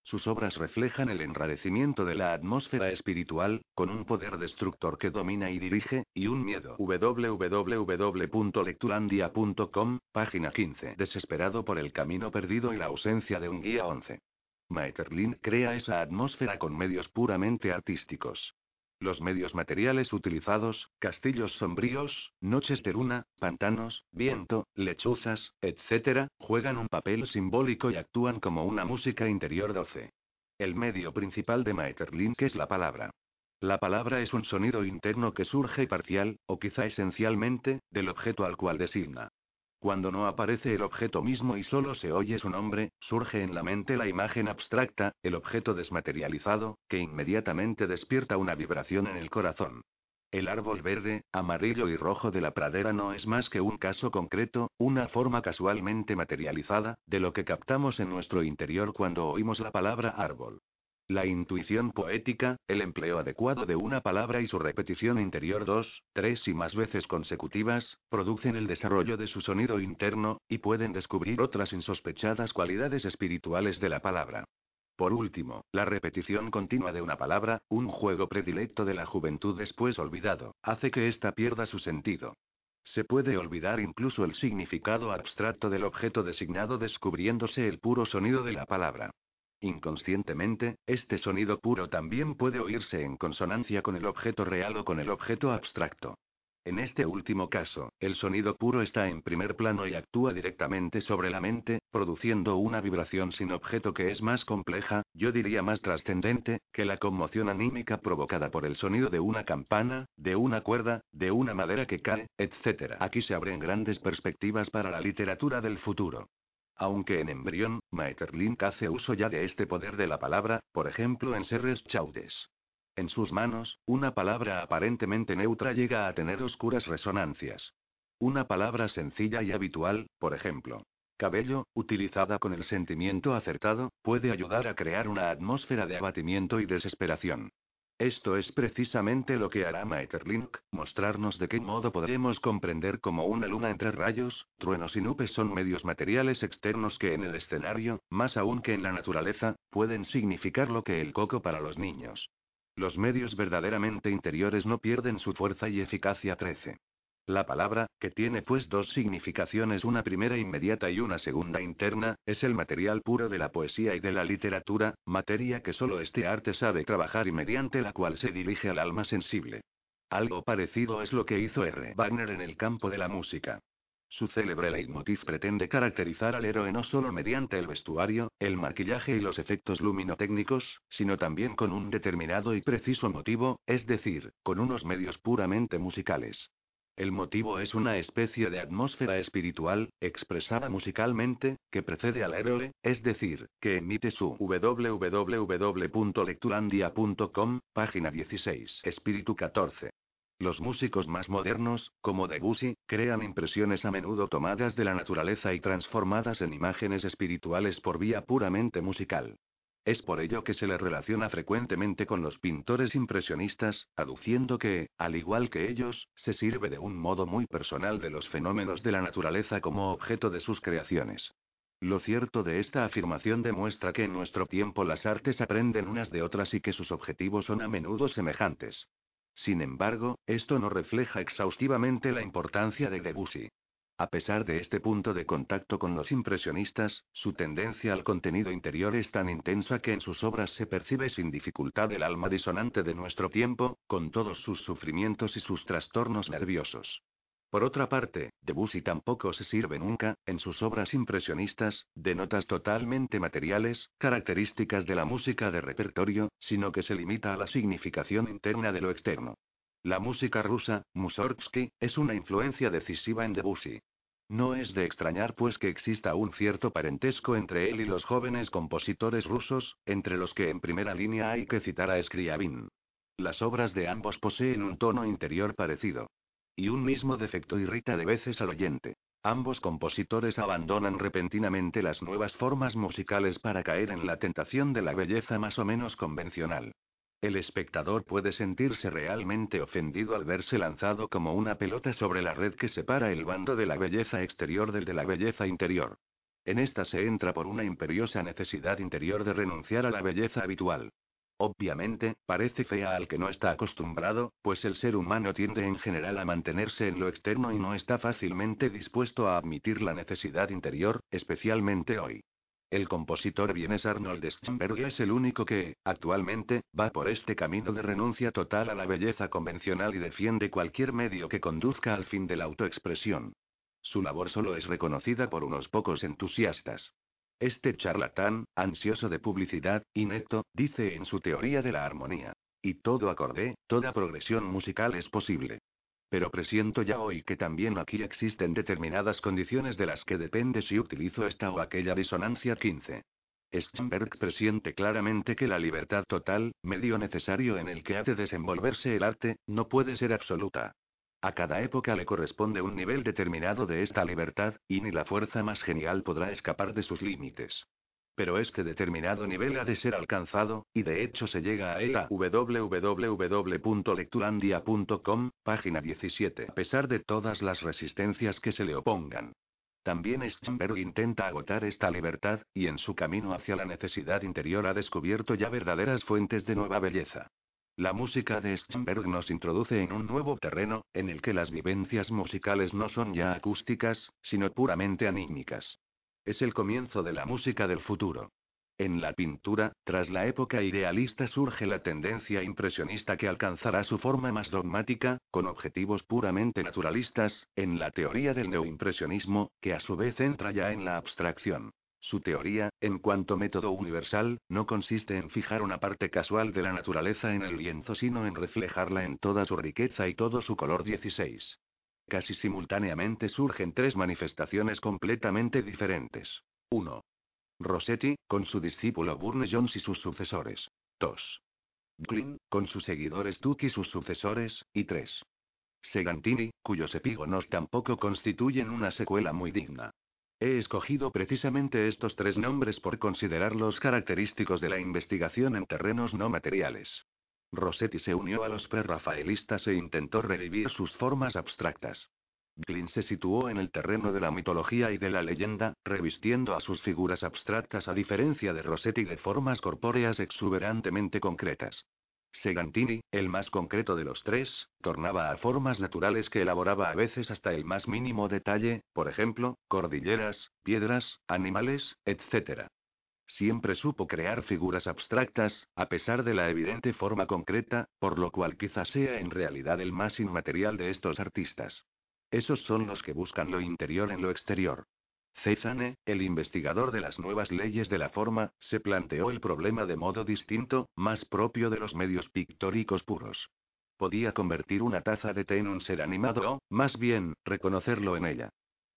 Sus obras reflejan el enrarecimiento de la atmósfera espiritual, con un poder destructor que domina y dirige, y un miedo. www.lectulandia.com, página 15. Desesperado por el camino perdido y la ausencia de un guía 11. Maeterlinck crea esa atmósfera con medios puramente artísticos. Los medios materiales utilizados, castillos sombríos, noches de luna, pantanos, viento, lechuzas, etc., juegan un papel simbólico y actúan como una música interior doce. El medio principal de Maeterlinck es la palabra. La palabra es un sonido interno que surge parcial, o quizá esencialmente, del objeto al cual designa. Cuando no aparece el objeto mismo y solo se oye su nombre, surge en la mente la imagen abstracta, el objeto desmaterializado, que inmediatamente despierta una vibración en el corazón. El árbol verde, amarillo y rojo de la pradera no es más que un caso concreto, una forma casualmente materializada, de lo que captamos en nuestro interior cuando oímos la palabra árbol. La intuición poética, el empleo adecuado de una palabra y su repetición interior dos, tres y más veces consecutivas, producen el desarrollo de su sonido interno, y pueden descubrir otras insospechadas cualidades espirituales de la palabra. Por último, la repetición continua de una palabra, un juego predilecto de la juventud después olvidado, hace que ésta pierda su sentido. Se puede olvidar incluso el significado abstracto del objeto designado descubriéndose el puro sonido de la palabra. Inconscientemente, este sonido puro también puede oírse en consonancia con el objeto real o con el objeto abstracto. En este último caso, el sonido puro está en primer plano y actúa directamente sobre la mente, produciendo una vibración sin objeto que es más compleja, yo diría más trascendente, que la conmoción anímica provocada por el sonido de una campana, de una cuerda, de una madera que cae, etc. Aquí se abren grandes perspectivas para la literatura del futuro. Aunque en embrión, Maeterlinck hace uso ya de este poder de la palabra, por ejemplo en Serres Chaudes. En sus manos, una palabra aparentemente neutra llega a tener oscuras resonancias. Una palabra sencilla y habitual, por ejemplo, cabello, utilizada con el sentimiento acertado, puede ayudar a crear una atmósfera de abatimiento y desesperación. Esto es precisamente lo que hará Maeterlinck, mostrarnos de qué modo podremos comprender cómo una luna entre rayos, truenos y nubes son medios materiales externos que en el escenario, más aún que en la naturaleza, pueden significar lo que el coco para los niños. Los medios verdaderamente interiores no pierden su fuerza y eficacia 13. La palabra, que tiene pues dos significaciones, una primera inmediata y una segunda interna, es el material puro de la poesía y de la literatura, materia que solo este arte sabe trabajar y mediante la cual se dirige al alma sensible. Algo parecido es lo que hizo R. Wagner en el campo de la música. Su célebre leitmotiv pretende caracterizar al héroe no solo mediante el vestuario, el maquillaje y los efectos luminotécnicos, sino también con un determinado y preciso motivo, es decir, con unos medios puramente musicales. El motivo es una especie de atmósfera espiritual, expresada musicalmente, que precede al héroe, es decir, que emite su www.lecturandia.com, página 16. Espíritu 14. Los músicos más modernos, como Debussy, crean impresiones a menudo tomadas de la naturaleza y transformadas en imágenes espirituales por vía puramente musical. Es por ello que se le relaciona frecuentemente con los pintores impresionistas, aduciendo que, al igual que ellos, se sirve de un modo muy personal de los fenómenos de la naturaleza como objeto de sus creaciones. Lo cierto de esta afirmación demuestra que en nuestro tiempo las artes aprenden unas de otras y que sus objetivos son a menudo semejantes. Sin embargo, esto no refleja exhaustivamente la importancia de Debussy. A pesar de este punto de contacto con los impresionistas, su tendencia al contenido interior es tan intensa que en sus obras se percibe sin dificultad el alma disonante de nuestro tiempo, con todos sus sufrimientos y sus trastornos nerviosos. Por otra parte, Debussy tampoco se sirve nunca, en sus obras impresionistas, de notas totalmente materiales, características de la música de repertorio, sino que se limita a la significación interna de lo externo. La música rusa, Mussorgsky, es una influencia decisiva en Debussy. No es de extrañar pues que exista un cierto parentesco entre él y los jóvenes compositores rusos, entre los que en primera línea hay que citar a Scriabin. Las obras de ambos poseen un tono interior parecido. Y un mismo defecto irrita de veces al oyente. Ambos compositores abandonan repentinamente las nuevas formas musicales para caer en la tentación de la belleza más o menos convencional. El espectador puede sentirse realmente ofendido al verse lanzado como una pelota sobre la red que separa el bando de la belleza exterior del de la belleza interior. En esta se entra por una imperiosa necesidad interior de renunciar a la belleza habitual. Obviamente, parece fea al que no está acostumbrado, pues el ser humano tiende en general a mantenerse en lo externo y no está fácilmente dispuesto a admitir la necesidad interior, especialmente hoy. El compositor vienes Arnold Schoenberg es el único que, actualmente, va por este camino de renuncia total a la belleza convencional y defiende cualquier medio que conduzca al fin de la autoexpresión. Su labor solo es reconocida por unos pocos entusiastas. Este charlatán, ansioso de publicidad, inepto, dice en su teoría de la armonía. Y todo acorde, toda progresión musical es posible. Pero presiento ya hoy que también aquí existen determinadas condiciones de las que depende si utilizo esta o aquella disonancia 15. Schoenberg presiente claramente que la libertad total, medio necesario en el que ha de desenvolverse el arte, no puede ser absoluta. A cada época le corresponde un nivel determinado de esta libertad, y ni la fuerza más genial podrá escapar de sus límites. Pero este determinado nivel ha de ser alcanzado, y de hecho se llega a él a www.lecturandia.com, página 17, a pesar de todas las resistencias que se le opongan. También Schoenberg intenta agotar esta libertad, y en su camino hacia la necesidad interior ha descubierto ya verdaderas fuentes de nueva belleza. La música de Schoenberg nos introduce en un nuevo terreno, en el que las vivencias musicales no son ya acústicas, sino puramente anímicas. Es el comienzo de la música del futuro. En la pintura, tras la época idealista surge la tendencia impresionista que alcanzará su forma más dogmática, con objetivos puramente naturalistas, en la teoría del neoimpresionismo, que a su vez entra ya en la abstracción. Su teoría, en cuanto método universal, no consiste en fijar una parte casual de la naturaleza en el lienzo, sino en reflejarla en toda su riqueza y todo su color 16. Casi simultáneamente surgen tres manifestaciones completamente diferentes. 1. Rossetti, con su discípulo Burne Jones y sus sucesores. 2. Glynn, con sus seguidores Tuck y sus sucesores, y 3. Segantini, cuyos epígonos tampoco constituyen una secuela muy digna. He escogido precisamente estos tres nombres por considerarlos característicos de la investigación en terrenos no materiales. Rossetti se unió a los prerrafaelistas e intentó revivir sus formas abstractas. Glynn se situó en el terreno de la mitología y de la leyenda, revistiendo a sus figuras abstractas a diferencia de Rossetti de formas corpóreas exuberantemente concretas. Segantini, el más concreto de los tres, tornaba a formas naturales que elaboraba a veces hasta el más mínimo detalle, por ejemplo, cordilleras, piedras, animales, etc. Siempre supo crear figuras abstractas, a pesar de la evidente forma concreta, por lo cual quizá sea en realidad el más inmaterial de estos artistas. Esos son los que buscan lo interior en lo exterior. Cézanne, el investigador de las nuevas leyes de la forma, se planteó el problema de modo distinto, más propio de los medios pictóricos puros. podía convertir una taza de té en un ser animado o, más bien, reconocerlo en ella.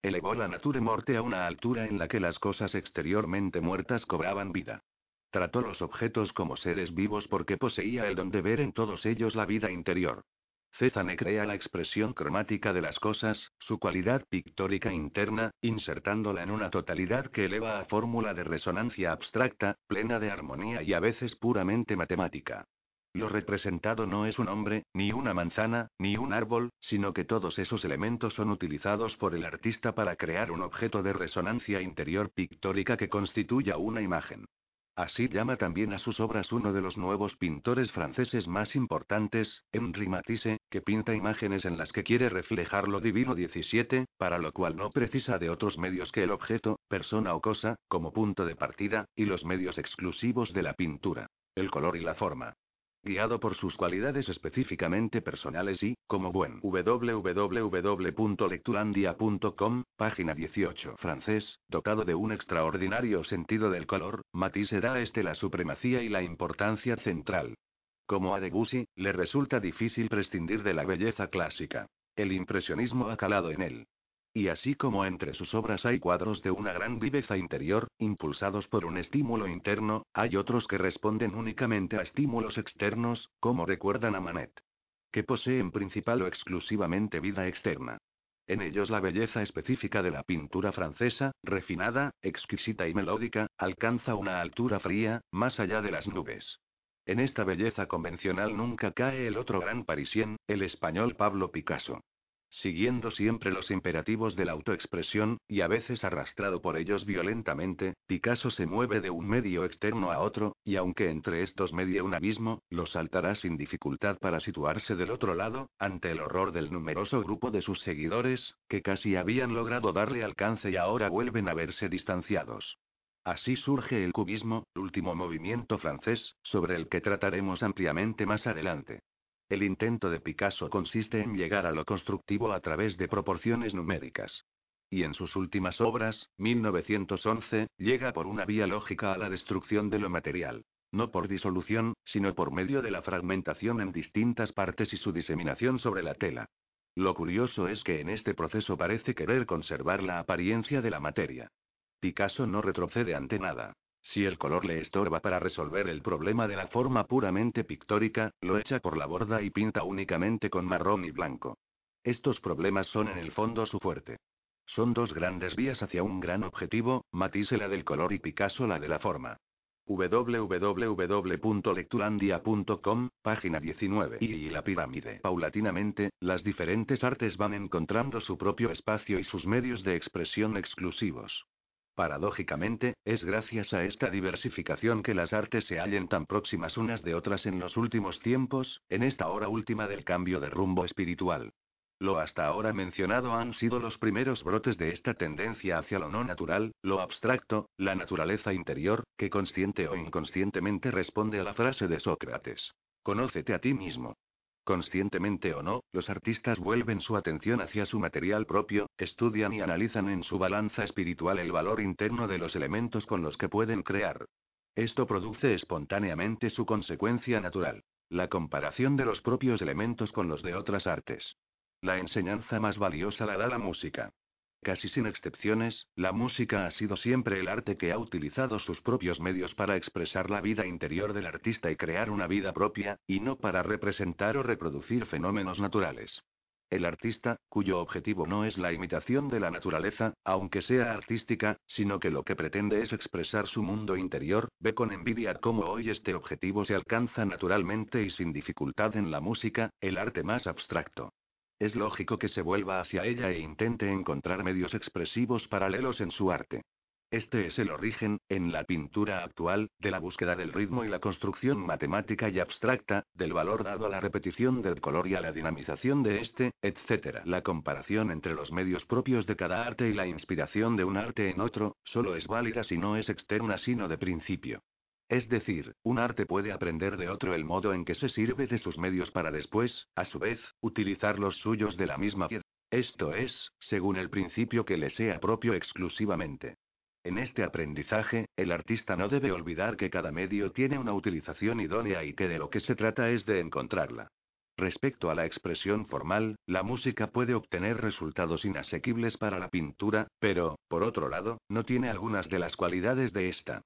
Elevó la nature morte a una altura en la que las cosas exteriormente muertas cobraban vida. Trató los objetos como seres vivos porque poseía el don de ver en todos ellos la vida interior. Cézanne crea la expresión cromática de las cosas, su cualidad pictórica interna, insertándola en una totalidad que eleva a fórmula de resonancia abstracta, plena de armonía y a veces puramente matemática. Lo representado no es un hombre, ni una manzana, ni un árbol, sino que todos esos elementos son utilizados por el artista para crear un objeto de resonancia interior pictórica que constituya una imagen. Así llama también a sus obras uno de los nuevos pintores franceses más importantes, Henri Matisse, que pinta imágenes en las que quiere reflejar lo divino 17, para lo cual no precisa de otros medios que el objeto, persona o cosa, como punto de partida, y los medios exclusivos de la pintura, el color y la forma guiado por sus cualidades específicamente personales y, como buen www.lecturandia.com, página 18 francés, dotado de un extraordinario sentido del color, Matisse da a este la supremacía y la importancia central. Como a Debussy, le resulta difícil prescindir de la belleza clásica. El impresionismo ha calado en él. Y así como entre sus obras hay cuadros de una gran viveza interior, impulsados por un estímulo interno, hay otros que responden únicamente a estímulos externos, como recuerdan a Manet. Que poseen principal o exclusivamente vida externa. En ellos la belleza específica de la pintura francesa, refinada, exquisita y melódica, alcanza una altura fría, más allá de las nubes. En esta belleza convencional nunca cae el otro gran parisien, el español Pablo Picasso. Siguiendo siempre los imperativos de la autoexpresión, y a veces arrastrado por ellos violentamente, Picasso se mueve de un medio externo a otro, y aunque entre estos medie un abismo, lo saltará sin dificultad para situarse del otro lado, ante el horror del numeroso grupo de sus seguidores, que casi habían logrado darle alcance y ahora vuelven a verse distanciados. Así surge el cubismo, último movimiento francés, sobre el que trataremos ampliamente más adelante. El intento de Picasso consiste en llegar a lo constructivo a través de proporciones numéricas. Y en sus últimas obras, 1911, llega por una vía lógica a la destrucción de lo material. No por disolución, sino por medio de la fragmentación en distintas partes y su diseminación sobre la tela. Lo curioso es que en este proceso parece querer conservar la apariencia de la materia. Picasso no retrocede ante nada. Si el color le estorba para resolver el problema de la forma puramente pictórica, lo echa por la borda y pinta únicamente con marrón y blanco. Estos problemas son en el fondo su fuerte. Son dos grandes vías hacia un gran objetivo, Matisse la del color y Picasso la de la forma. www.lecturandia.com, página 19. Y la pirámide. Paulatinamente, las diferentes artes van encontrando su propio espacio y sus medios de expresión exclusivos. Paradójicamente, es gracias a esta diversificación que las artes se hallen tan próximas unas de otras en los últimos tiempos, en esta hora última del cambio de rumbo espiritual. Lo hasta ahora mencionado han sido los primeros brotes de esta tendencia hacia lo no natural, lo abstracto, la naturaleza interior, que consciente o inconscientemente responde a la frase de Sócrates. Conócete a ti mismo. Conscientemente o no, los artistas vuelven su atención hacia su material propio, estudian y analizan en su balanza espiritual el valor interno de los elementos con los que pueden crear. Esto produce espontáneamente su consecuencia natural. La comparación de los propios elementos con los de otras artes. La enseñanza más valiosa la da la música. Casi sin excepciones, la música ha sido siempre el arte que ha utilizado sus propios medios para expresar la vida interior del artista y crear una vida propia, y no para representar o reproducir fenómenos naturales. El artista, cuyo objetivo no es la imitación de la naturaleza, aunque sea artística, sino que lo que pretende es expresar su mundo interior, ve con envidia cómo hoy este objetivo se alcanza naturalmente y sin dificultad en la música, el arte más abstracto. Es lógico que se vuelva hacia ella e intente encontrar medios expresivos paralelos en su arte. Este es el origen, en la pintura actual, de la búsqueda del ritmo y la construcción matemática y abstracta, del valor dado a la repetición del color y a la dinamización de este, etc. La comparación entre los medios propios de cada arte y la inspiración de un arte en otro, solo es válida si no es externa sino de principio. Es decir, un arte puede aprender de otro el modo en que se sirve de sus medios para después, a su vez, utilizar los suyos de la misma piedra. Esto es, según el principio que le sea propio exclusivamente. En este aprendizaje, el artista no debe olvidar que cada medio tiene una utilización idónea y que de lo que se trata es de encontrarla. Respecto a la expresión formal, la música puede obtener resultados inasequibles para la pintura, pero, por otro lado, no tiene algunas de las cualidades de esta.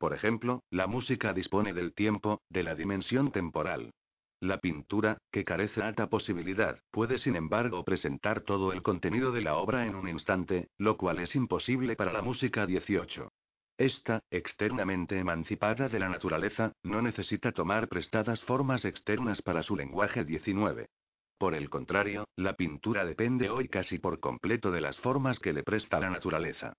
Por ejemplo, la música dispone del tiempo, de la dimensión temporal. La pintura, que carece de alta posibilidad, puede sin embargo presentar todo el contenido de la obra en un instante, lo cual es imposible para la música 18. Esta, externamente emancipada de la naturaleza, no necesita tomar prestadas formas externas para su lenguaje 19. Por el contrario, la pintura depende hoy casi por completo de las formas que le presta la naturaleza.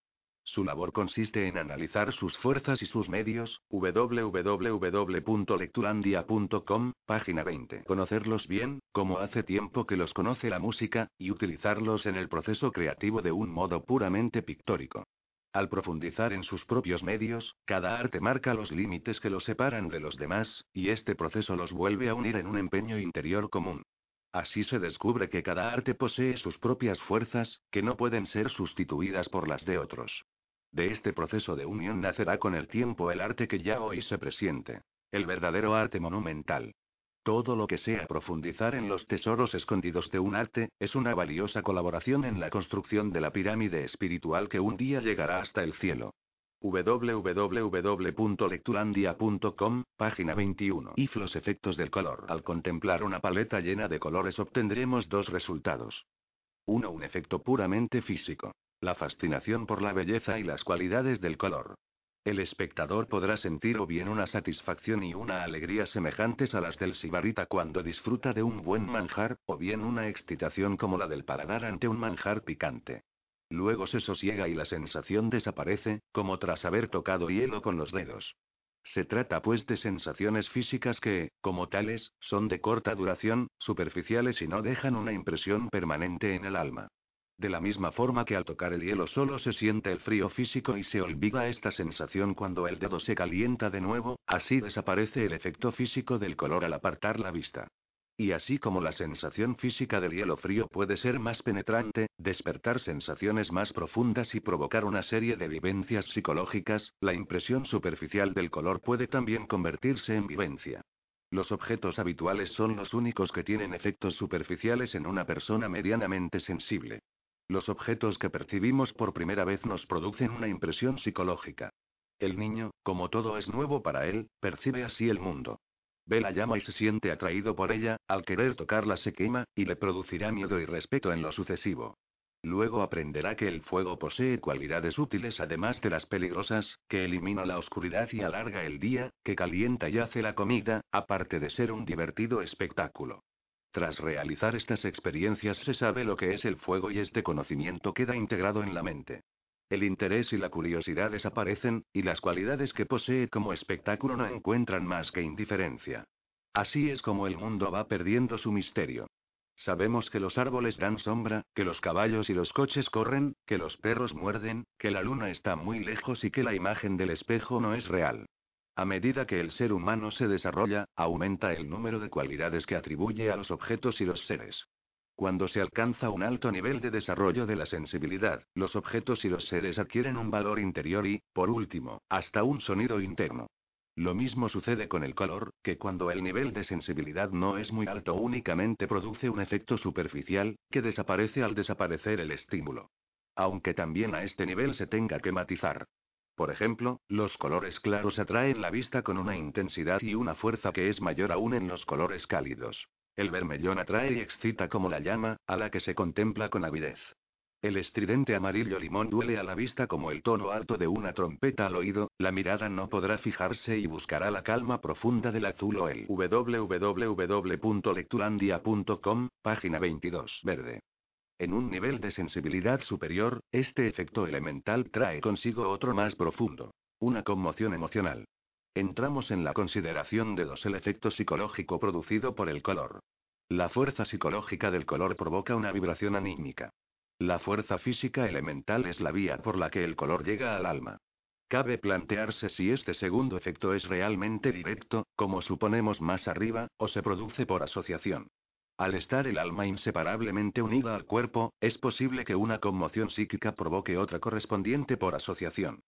Su labor consiste en analizar sus fuerzas y sus medios, www.lecturandia.com, página 20. Conocerlos bien, como hace tiempo que los conoce la música, y utilizarlos en el proceso creativo de un modo puramente pictórico. Al profundizar en sus propios medios, cada arte marca los límites que los separan de los demás, y este proceso los vuelve a unir en un empeño interior común. Así se descubre que cada arte posee sus propias fuerzas, que no pueden ser sustituidas por las de otros. De este proceso de unión nacerá con el tiempo el arte que ya hoy se presiente. El verdadero arte monumental. Todo lo que sea profundizar en los tesoros escondidos de un arte, es una valiosa colaboración en la construcción de la pirámide espiritual que un día llegará hasta el cielo. www.lecturandia.com, página 21. Y los efectos del color. Al contemplar una paleta llena de colores obtendremos dos resultados. Uno, un efecto puramente físico. La fascinación por la belleza y las cualidades del color. El espectador podrá sentir o bien una satisfacción y una alegría semejantes a las del sibarita cuando disfruta de un buen manjar, o bien una excitación como la del paladar ante un manjar picante. Luego se sosiega y la sensación desaparece, como tras haber tocado hielo con los dedos. Se trata pues de sensaciones físicas que, como tales, son de corta duración, superficiales y no dejan una impresión permanente en el alma. De la misma forma que al tocar el hielo solo se siente el frío físico y se olvida esta sensación cuando el dedo se calienta de nuevo, así desaparece el efecto físico del color al apartar la vista. Y así como la sensación física del hielo frío puede ser más penetrante, despertar sensaciones más profundas y provocar una serie de vivencias psicológicas, la impresión superficial del color puede también convertirse en vivencia. Los objetos habituales son los únicos que tienen efectos superficiales en una persona medianamente sensible. Los objetos que percibimos por primera vez nos producen una impresión psicológica. El niño, como todo es nuevo para él, percibe así el mundo. Ve la llama y se siente atraído por ella, al querer tocarla se quema, y le producirá miedo y respeto en lo sucesivo. Luego aprenderá que el fuego posee cualidades útiles además de las peligrosas, que elimina la oscuridad y alarga el día, que calienta y hace la comida, aparte de ser un divertido espectáculo. Tras realizar estas experiencias se sabe lo que es el fuego y este conocimiento queda integrado en la mente. El interés y la curiosidad desaparecen, y las cualidades que posee como espectáculo no encuentran más que indiferencia. Así es como el mundo va perdiendo su misterio. Sabemos que los árboles dan sombra, que los caballos y los coches corren, que los perros muerden, que la luna está muy lejos y que la imagen del espejo no es real. A medida que el ser humano se desarrolla, aumenta el número de cualidades que atribuye a los objetos y los seres. Cuando se alcanza un alto nivel de desarrollo de la sensibilidad, los objetos y los seres adquieren un valor interior y, por último, hasta un sonido interno. Lo mismo sucede con el color, que cuando el nivel de sensibilidad no es muy alto únicamente produce un efecto superficial, que desaparece al desaparecer el estímulo. Aunque también a este nivel se tenga que matizar. Por ejemplo, los colores claros atraen la vista con una intensidad y una fuerza que es mayor aún en los colores cálidos. El vermellón atrae y excita como la llama, a la que se contempla con avidez. El estridente amarillo limón duele a la vista como el tono alto de una trompeta al oído, la mirada no podrá fijarse y buscará la calma profunda del azul o el www.lecturandia.com, página 22. Verde. En un nivel de sensibilidad superior, este efecto elemental trae consigo otro más profundo. Una conmoción emocional. Entramos en la consideración de dos el efecto psicológico producido por el color. La fuerza psicológica del color provoca una vibración anímica. La fuerza física elemental es la vía por la que el color llega al alma. Cabe plantearse si este segundo efecto es realmente directo, como suponemos más arriba, o se produce por asociación. Al estar el alma inseparablemente unida al cuerpo, es posible que una conmoción psíquica provoque otra correspondiente por asociación.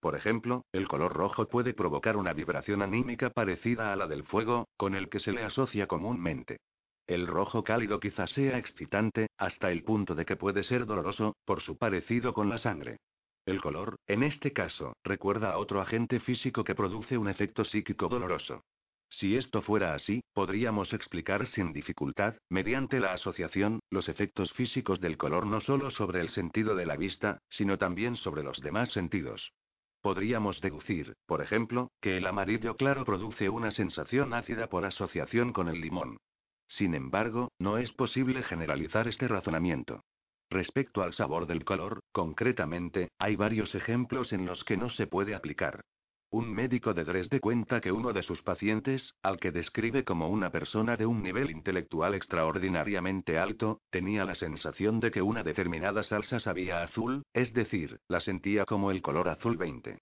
Por ejemplo, el color rojo puede provocar una vibración anímica parecida a la del fuego, con el que se le asocia comúnmente. El rojo cálido quizás sea excitante, hasta el punto de que puede ser doloroso, por su parecido con la sangre. El color, en este caso, recuerda a otro agente físico que produce un efecto psíquico doloroso. Si esto fuera así, podríamos explicar sin dificultad, mediante la asociación, los efectos físicos del color no solo sobre el sentido de la vista, sino también sobre los demás sentidos. Podríamos deducir, por ejemplo, que el amarillo claro produce una sensación ácida por asociación con el limón. Sin embargo, no es posible generalizar este razonamiento. Respecto al sabor del color, concretamente, hay varios ejemplos en los que no se puede aplicar. Un médico de Dresde cuenta que uno de sus pacientes, al que describe como una persona de un nivel intelectual extraordinariamente alto, tenía la sensación de que una determinada salsa sabía azul, es decir, la sentía como el color azul 20.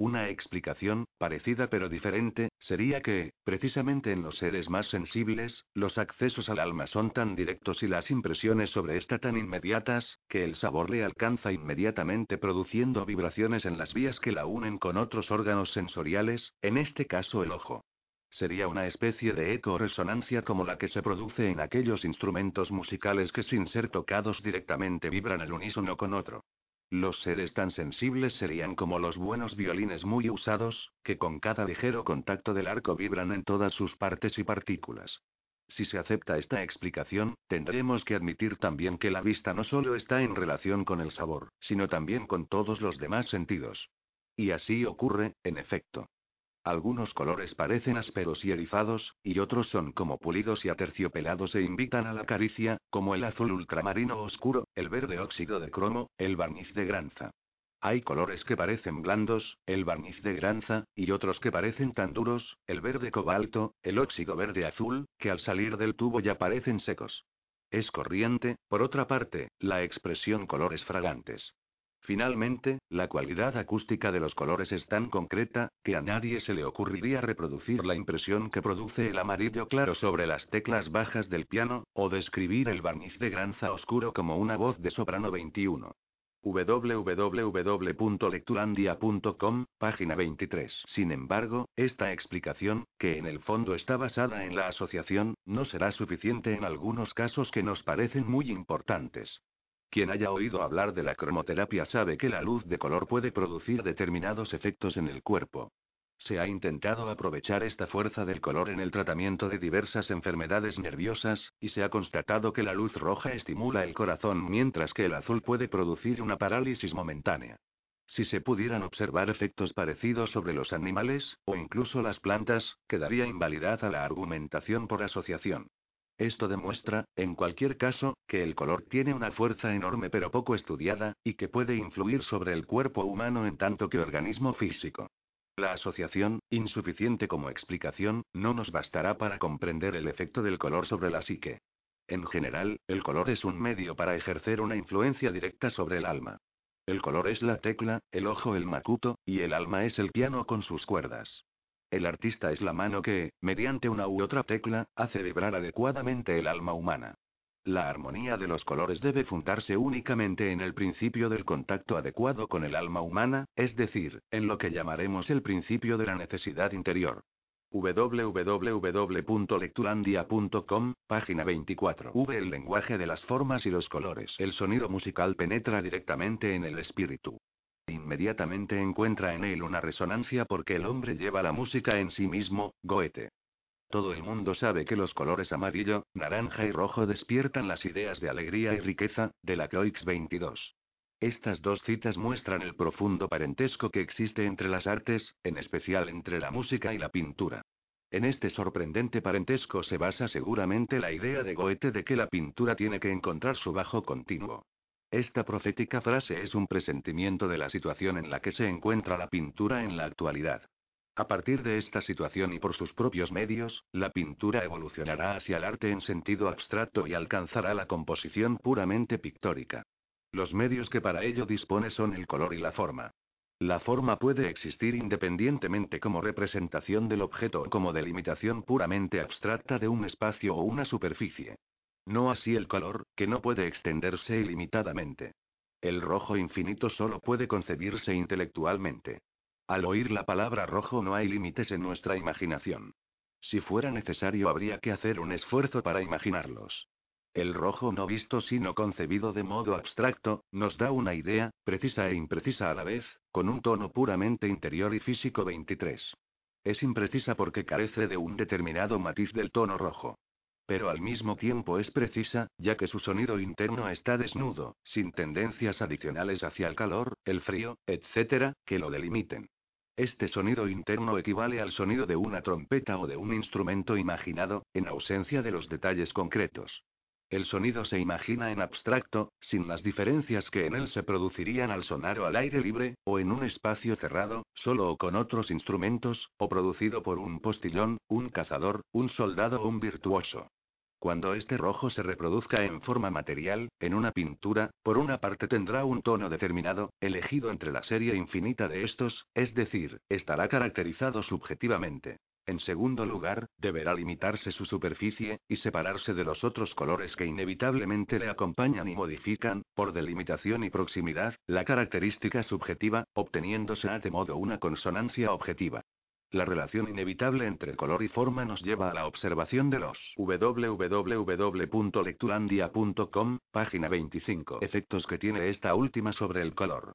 Una explicación, parecida pero diferente, sería que, precisamente en los seres más sensibles, los accesos al alma son tan directos y las impresiones sobre esta tan inmediatas, que el sabor le alcanza inmediatamente produciendo vibraciones en las vías que la unen con otros órganos sensoriales, en este caso el ojo. Sería una especie de eco-resonancia como la que se produce en aquellos instrumentos musicales que sin ser tocados directamente vibran al unísono con otro. Los seres tan sensibles serían como los buenos violines muy usados, que con cada ligero contacto del arco vibran en todas sus partes y partículas. Si se acepta esta explicación, tendremos que admitir también que la vista no solo está en relación con el sabor, sino también con todos los demás sentidos. Y así ocurre, en efecto. Algunos colores parecen ásperos y erizados, y otros son como pulidos y aterciopelados e invitan a la caricia, como el azul ultramarino oscuro, el verde óxido de cromo, el barniz de granza. Hay colores que parecen blandos, el barniz de granza, y otros que parecen tan duros, el verde cobalto, el óxido verde azul, que al salir del tubo ya parecen secos. Es corriente, por otra parte, la expresión colores fragantes. Finalmente, la cualidad acústica de los colores es tan concreta, que a nadie se le ocurriría reproducir la impresión que produce el amarillo claro sobre las teclas bajas del piano, o describir el barniz de granza oscuro como una voz de soprano 21 www.lecturandia.com, página 23. Sin embargo, esta explicación, que en el fondo está basada en la asociación, no será suficiente en algunos casos que nos parecen muy importantes. Quien haya oído hablar de la cromoterapia sabe que la luz de color puede producir determinados efectos en el cuerpo. Se ha intentado aprovechar esta fuerza del color en el tratamiento de diversas enfermedades nerviosas, y se ha constatado que la luz roja estimula el corazón mientras que el azul puede producir una parálisis momentánea. Si se pudieran observar efectos parecidos sobre los animales, o incluso las plantas, quedaría invalidada la argumentación por asociación. Esto demuestra, en cualquier caso, que el color tiene una fuerza enorme pero poco estudiada, y que puede influir sobre el cuerpo humano en tanto que organismo físico. La asociación, insuficiente como explicación, no nos bastará para comprender el efecto del color sobre la psique. En general, el color es un medio para ejercer una influencia directa sobre el alma. El color es la tecla, el ojo el macuto, y el alma es el piano con sus cuerdas. El artista es la mano que, mediante una u otra tecla, hace vibrar adecuadamente el alma humana. La armonía de los colores debe fundarse únicamente en el principio del contacto adecuado con el alma humana, es decir, en lo que llamaremos el principio de la necesidad interior www.lecturandia.com, página 24. V. El lenguaje de las formas y los colores. El sonido musical penetra directamente en el espíritu. Inmediatamente encuentra en él una resonancia porque el hombre lleva la música en sí mismo, Goethe. Todo el mundo sabe que los colores amarillo, naranja y rojo despiertan las ideas de alegría y riqueza, de la Croix 22. Estas dos citas muestran el profundo parentesco que existe entre las artes, en especial entre la música y la pintura. En este sorprendente parentesco se basa seguramente la idea de Goethe de que la pintura tiene que encontrar su bajo continuo. Esta profética frase es un presentimiento de la situación en la que se encuentra la pintura en la actualidad. A partir de esta situación y por sus propios medios, la pintura evolucionará hacia el arte en sentido abstracto y alcanzará la composición puramente pictórica. Los medios que para ello dispone son el color y la forma. La forma puede existir independientemente como representación del objeto o como delimitación puramente abstracta de un espacio o una superficie. No así el color, que no puede extenderse ilimitadamente. El rojo infinito solo puede concebirse intelectualmente. Al oír la palabra rojo no hay límites en nuestra imaginación. Si fuera necesario habría que hacer un esfuerzo para imaginarlos. El rojo no visto sino concebido de modo abstracto, nos da una idea, precisa e imprecisa a la vez, con un tono puramente interior y físico 23. Es imprecisa porque carece de un determinado matiz del tono rojo. Pero al mismo tiempo es precisa, ya que su sonido interno está desnudo, sin tendencias adicionales hacia el calor, el frío, etc., que lo delimiten. Este sonido interno equivale al sonido de una trompeta o de un instrumento imaginado, en ausencia de los detalles concretos. El sonido se imagina en abstracto, sin las diferencias que en él se producirían al sonar o al aire libre, o en un espacio cerrado, solo o con otros instrumentos, o producido por un postillón, un cazador, un soldado o un virtuoso. Cuando este rojo se reproduzca en forma material, en una pintura, por una parte tendrá un tono determinado, elegido entre la serie infinita de estos, es decir, estará caracterizado subjetivamente. En segundo lugar, deberá limitarse su superficie, y separarse de los otros colores que inevitablemente le acompañan y modifican, por delimitación y proximidad, la característica subjetiva, obteniéndose a de modo una consonancia objetiva. La relación inevitable entre color y forma nos lleva a la observación de los www.lecturandia.com, página 25. Efectos que tiene esta última sobre el color.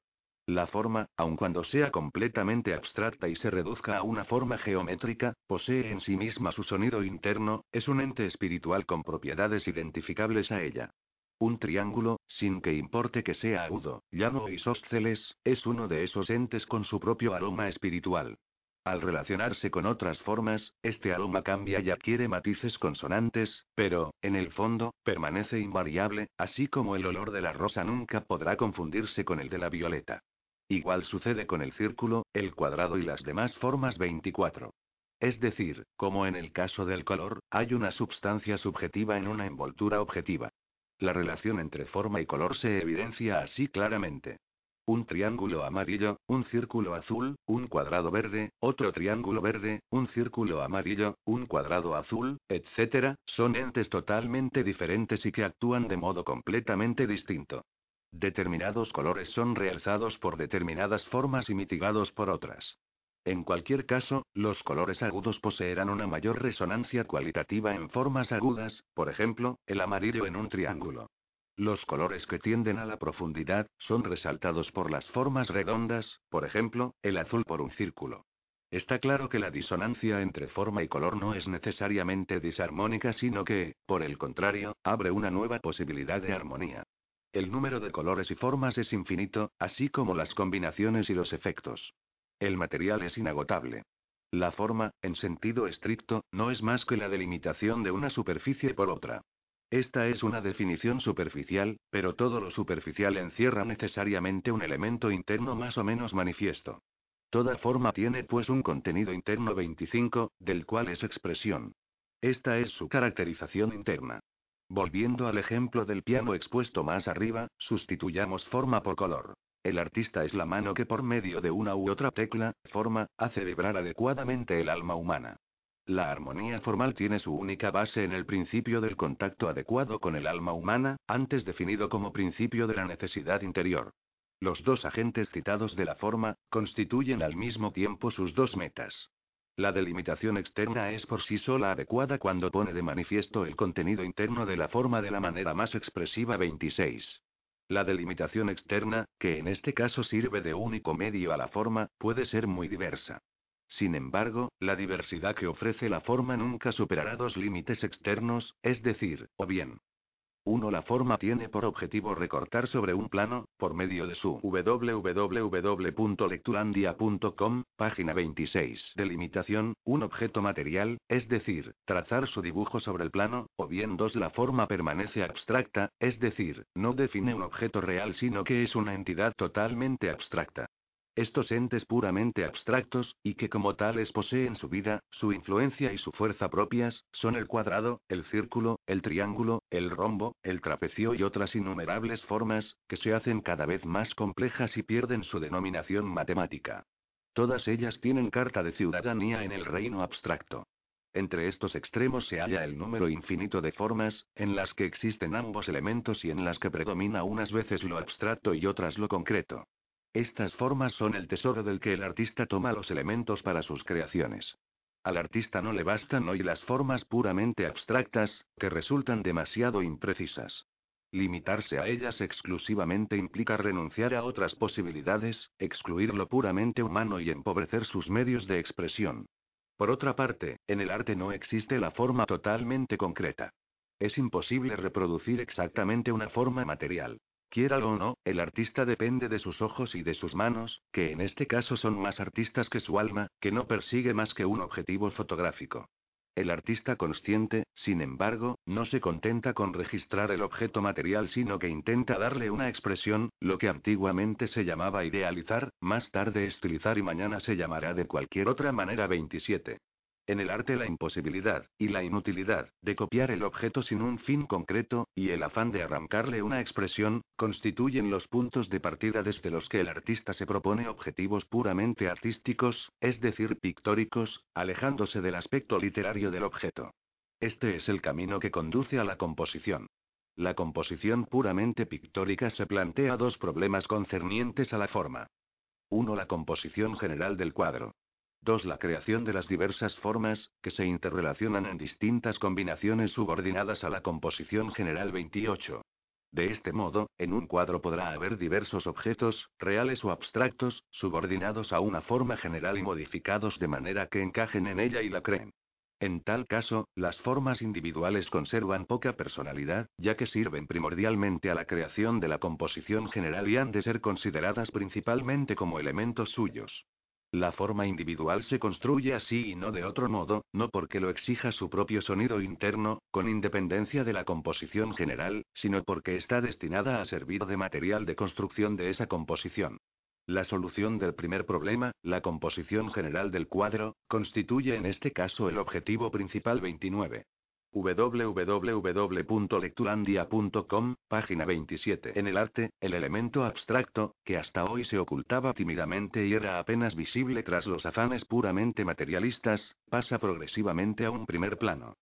La forma, aun cuando sea completamente abstracta y se reduzca a una forma geométrica, posee en sí misma su sonido interno, es un ente espiritual con propiedades identificables a ella. Un triángulo, sin que importe que sea agudo, llano o isósceles, es uno de esos entes con su propio aroma espiritual. Al relacionarse con otras formas, este aroma cambia y adquiere matices consonantes, pero, en el fondo, permanece invariable, así como el olor de la rosa nunca podrá confundirse con el de la violeta. Igual sucede con el círculo, el cuadrado y las demás formas 24. Es decir, como en el caso del color, hay una substancia subjetiva en una envoltura objetiva. La relación entre forma y color se evidencia así claramente. Un triángulo amarillo, un círculo azul, un cuadrado verde, otro triángulo verde, un círculo amarillo, un cuadrado azul, etc., son entes totalmente diferentes y que actúan de modo completamente distinto. Determinados colores son realzados por determinadas formas y mitigados por otras. En cualquier caso, los colores agudos poseerán una mayor resonancia cualitativa en formas agudas, por ejemplo, el amarillo en un triángulo. Los colores que tienden a la profundidad, son resaltados por las formas redondas, por ejemplo, el azul por un círculo. Está claro que la disonancia entre forma y color no es necesariamente disarmónica, sino que, por el contrario, abre una nueva posibilidad de armonía. El número de colores y formas es infinito, así como las combinaciones y los efectos. El material es inagotable. La forma, en sentido estricto, no es más que la delimitación de una superficie por otra. Esta es una definición superficial, pero todo lo superficial encierra necesariamente un elemento interno más o menos manifiesto. Toda forma tiene pues un contenido interno 25, del cual es expresión. Esta es su caracterización interna. Volviendo al ejemplo del piano expuesto más arriba, sustituyamos forma por color. El artista es la mano que por medio de una u otra tecla, forma, hace vibrar adecuadamente el alma humana. La armonía formal tiene su única base en el principio del contacto adecuado con el alma humana, antes definido como principio de la necesidad interior. Los dos agentes citados de la forma, constituyen al mismo tiempo sus dos metas. La delimitación externa es por sí sola adecuada cuando pone de manifiesto el contenido interno de la forma de la manera más expresiva 26. La delimitación externa, que en este caso sirve de único medio a la forma, puede ser muy diversa. Sin embargo, la diversidad que ofrece la forma nunca superará dos límites externos, es decir, o bien 1. La forma tiene por objetivo recortar sobre un plano, por medio de su www.lecturandia.com, página 26. Delimitación, un objeto material, es decir, trazar su dibujo sobre el plano, o bien 2. La forma permanece abstracta, es decir, no define un objeto real sino que es una entidad totalmente abstracta. Estos entes puramente abstractos, y que como tales poseen su vida, su influencia y su fuerza propias, son el cuadrado, el círculo, el triángulo, el rombo, el trapecio y otras innumerables formas, que se hacen cada vez más complejas y pierden su denominación matemática. Todas ellas tienen carta de ciudadanía en el reino abstracto. Entre estos extremos se halla el número infinito de formas, en las que existen ambos elementos y en las que predomina unas veces lo abstracto y otras lo concreto. Estas formas son el tesoro del que el artista toma los elementos para sus creaciones. al artista no le bastan hoy las formas puramente abstractas, que resultan demasiado imprecisas. Limitarse a ellas exclusivamente implica renunciar a otras posibilidades, excluir lo puramente humano y empobrecer sus medios de expresión. Por otra parte, en el arte no existe la forma totalmente concreta. Es imposible reproducir exactamente una forma material. Quiera o no, el artista depende de sus ojos y de sus manos, que en este caso son más artistas que su alma, que no persigue más que un objetivo fotográfico. El artista consciente, sin embargo, no se contenta con registrar el objeto material, sino que intenta darle una expresión, lo que antiguamente se llamaba idealizar, más tarde estilizar y mañana se llamará de cualquier otra manera 27. En el arte la imposibilidad, y la inutilidad, de copiar el objeto sin un fin concreto, y el afán de arrancarle una expresión, constituyen los puntos de partida desde los que el artista se propone objetivos puramente artísticos, es decir, pictóricos, alejándose del aspecto literario del objeto. Este es el camino que conduce a la composición. La composición puramente pictórica se plantea dos problemas concernientes a la forma. Uno, la composición general del cuadro. 2. La creación de las diversas formas, que se interrelacionan en distintas combinaciones subordinadas a la composición general 28. De este modo, en un cuadro podrá haber diversos objetos, reales o abstractos, subordinados a una forma general y modificados de manera que encajen en ella y la creen. En tal caso, las formas individuales conservan poca personalidad, ya que sirven primordialmente a la creación de la composición general y han de ser consideradas principalmente como elementos suyos. La forma individual se construye así y no de otro modo, no porque lo exija su propio sonido interno, con independencia de la composición general, sino porque está destinada a servir de material de construcción de esa composición. La solución del primer problema, la composición general del cuadro, constituye en este caso el objetivo principal 29 www.lecturandia.com, página 27. En el arte, el elemento abstracto, que hasta hoy se ocultaba tímidamente y era apenas visible tras los afanes puramente materialistas, pasa progresivamente a un primer plano.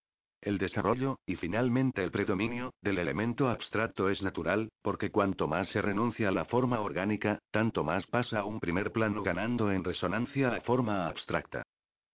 El desarrollo, y finalmente el predominio, del elemento abstracto es natural, porque cuanto más se renuncia a la forma orgánica, tanto más pasa a un primer plano ganando en resonancia la forma abstracta.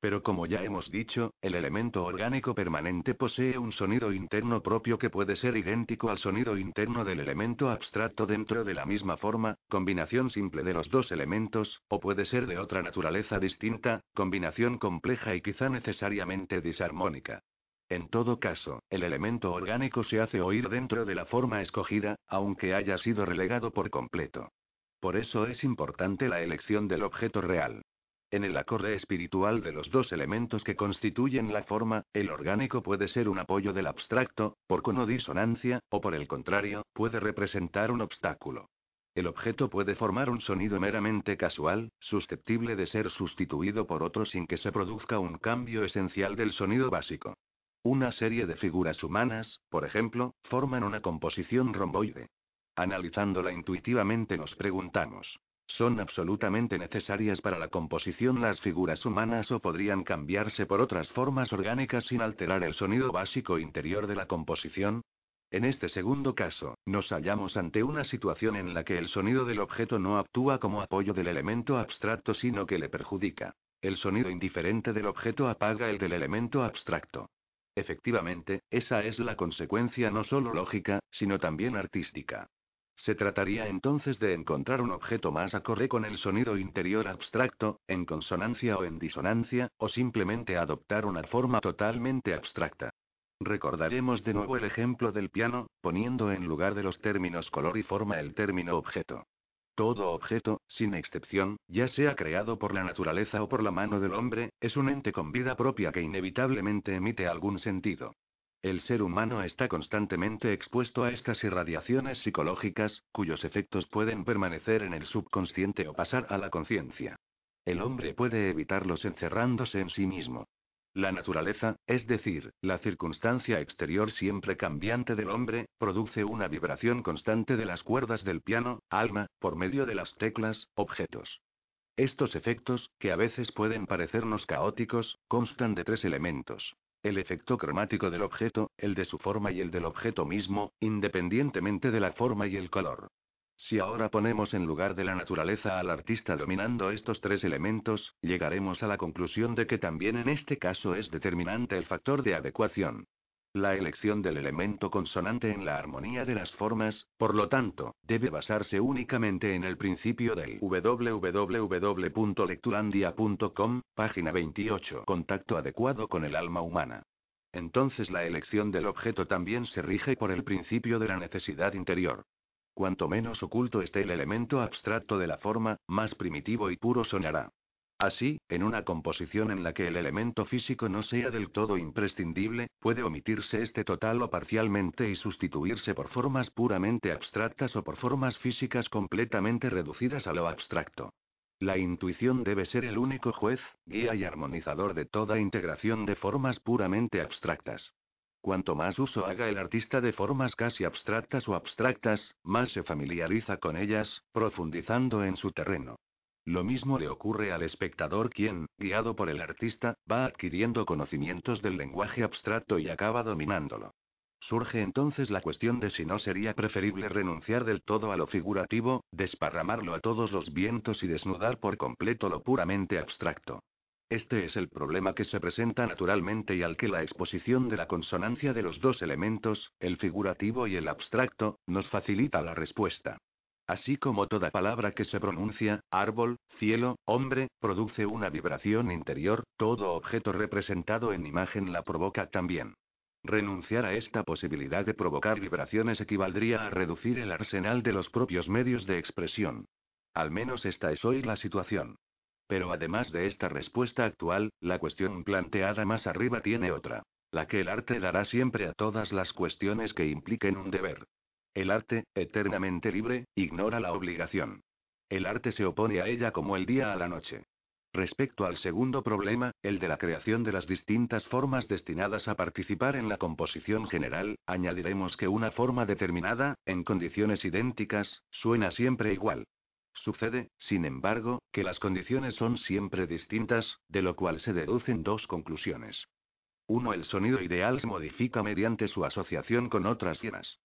Pero como ya hemos dicho, el elemento orgánico permanente posee un sonido interno propio que puede ser idéntico al sonido interno del elemento abstracto dentro de la misma forma, combinación simple de los dos elementos, o puede ser de otra naturaleza distinta, combinación compleja y quizá necesariamente disarmónica. En todo caso, el elemento orgánico se hace oír dentro de la forma escogida, aunque haya sido relegado por completo. Por eso es importante la elección del objeto real. En el acorde espiritual de los dos elementos que constituyen la forma, el orgánico puede ser un apoyo del abstracto, por conodisonancia, o por el contrario, puede representar un obstáculo. El objeto puede formar un sonido meramente casual, susceptible de ser sustituido por otro sin que se produzca un cambio esencial del sonido básico. Una serie de figuras humanas, por ejemplo, forman una composición romboide. Analizándola intuitivamente nos preguntamos, ¿Son absolutamente necesarias para la composición las figuras humanas o podrían cambiarse por otras formas orgánicas sin alterar el sonido básico interior de la composición? En este segundo caso, nos hallamos ante una situación en la que el sonido del objeto no actúa como apoyo del elemento abstracto sino que le perjudica. El sonido indiferente del objeto apaga el del elemento abstracto. Efectivamente, esa es la consecuencia no solo lógica, sino también artística. Se trataría entonces de encontrar un objeto más acorde con el sonido interior abstracto, en consonancia o en disonancia, o simplemente adoptar una forma totalmente abstracta. Recordaremos de nuevo el ejemplo del piano, poniendo en lugar de los términos color y forma el término objeto. Todo objeto, sin excepción, ya sea creado por la naturaleza o por la mano del hombre, es un ente con vida propia que inevitablemente emite algún sentido. El ser humano está constantemente expuesto a estas irradiaciones psicológicas, cuyos efectos pueden permanecer en el subconsciente o pasar a la conciencia. El hombre puede evitarlos encerrándose en sí mismo. La naturaleza, es decir, la circunstancia exterior siempre cambiante del hombre, produce una vibración constante de las cuerdas del piano, alma, por medio de las teclas, objetos. Estos efectos, que a veces pueden parecernos caóticos, constan de tres elementos. El efecto cromático del objeto, el de su forma y el del objeto mismo, independientemente de la forma y el color. Si ahora ponemos en lugar de la naturaleza al artista dominando estos tres elementos, llegaremos a la conclusión de que también en este caso es determinante el factor de adecuación. La elección del elemento consonante en la armonía de las formas, por lo tanto, debe basarse únicamente en el principio del www.lecturandia.com, página 28. Contacto adecuado con el alma humana. Entonces la elección del objeto también se rige por el principio de la necesidad interior. Cuanto menos oculto esté el elemento abstracto de la forma, más primitivo y puro sonará. Así, en una composición en la que el elemento físico no sea del todo imprescindible, puede omitirse este total o parcialmente y sustituirse por formas puramente abstractas o por formas físicas completamente reducidas a lo abstracto. La intuición debe ser el único juez, guía y armonizador de toda integración de formas puramente abstractas. Cuanto más uso haga el artista de formas casi abstractas o abstractas, más se familiariza con ellas, profundizando en su terreno. Lo mismo le ocurre al espectador quien, guiado por el artista, va adquiriendo conocimientos del lenguaje abstracto y acaba dominándolo. Surge entonces la cuestión de si no sería preferible renunciar del todo a lo figurativo, desparramarlo a todos los vientos y desnudar por completo lo puramente abstracto. Este es el problema que se presenta naturalmente y al que la exposición de la consonancia de los dos elementos, el figurativo y el abstracto, nos facilita la respuesta. Así como toda palabra que se pronuncia, árbol, cielo, hombre, produce una vibración interior, todo objeto representado en imagen la provoca también. Renunciar a esta posibilidad de provocar vibraciones equivaldría a reducir el arsenal de los propios medios de expresión. Al menos esta es hoy la situación. Pero además de esta respuesta actual, la cuestión planteada más arriba tiene otra. La que el arte dará siempre a todas las cuestiones que impliquen un deber. El arte, eternamente libre, ignora la obligación. El arte se opone a ella como el día a la noche. Respecto al segundo problema, el de la creación de las distintas formas destinadas a participar en la composición general, añadiremos que una forma determinada, en condiciones idénticas, suena siempre igual. Sucede, sin embargo, que las condiciones son siempre distintas, de lo cual se deducen dos conclusiones. Uno, el sonido ideal se modifica mediante su asociación con otras llenas.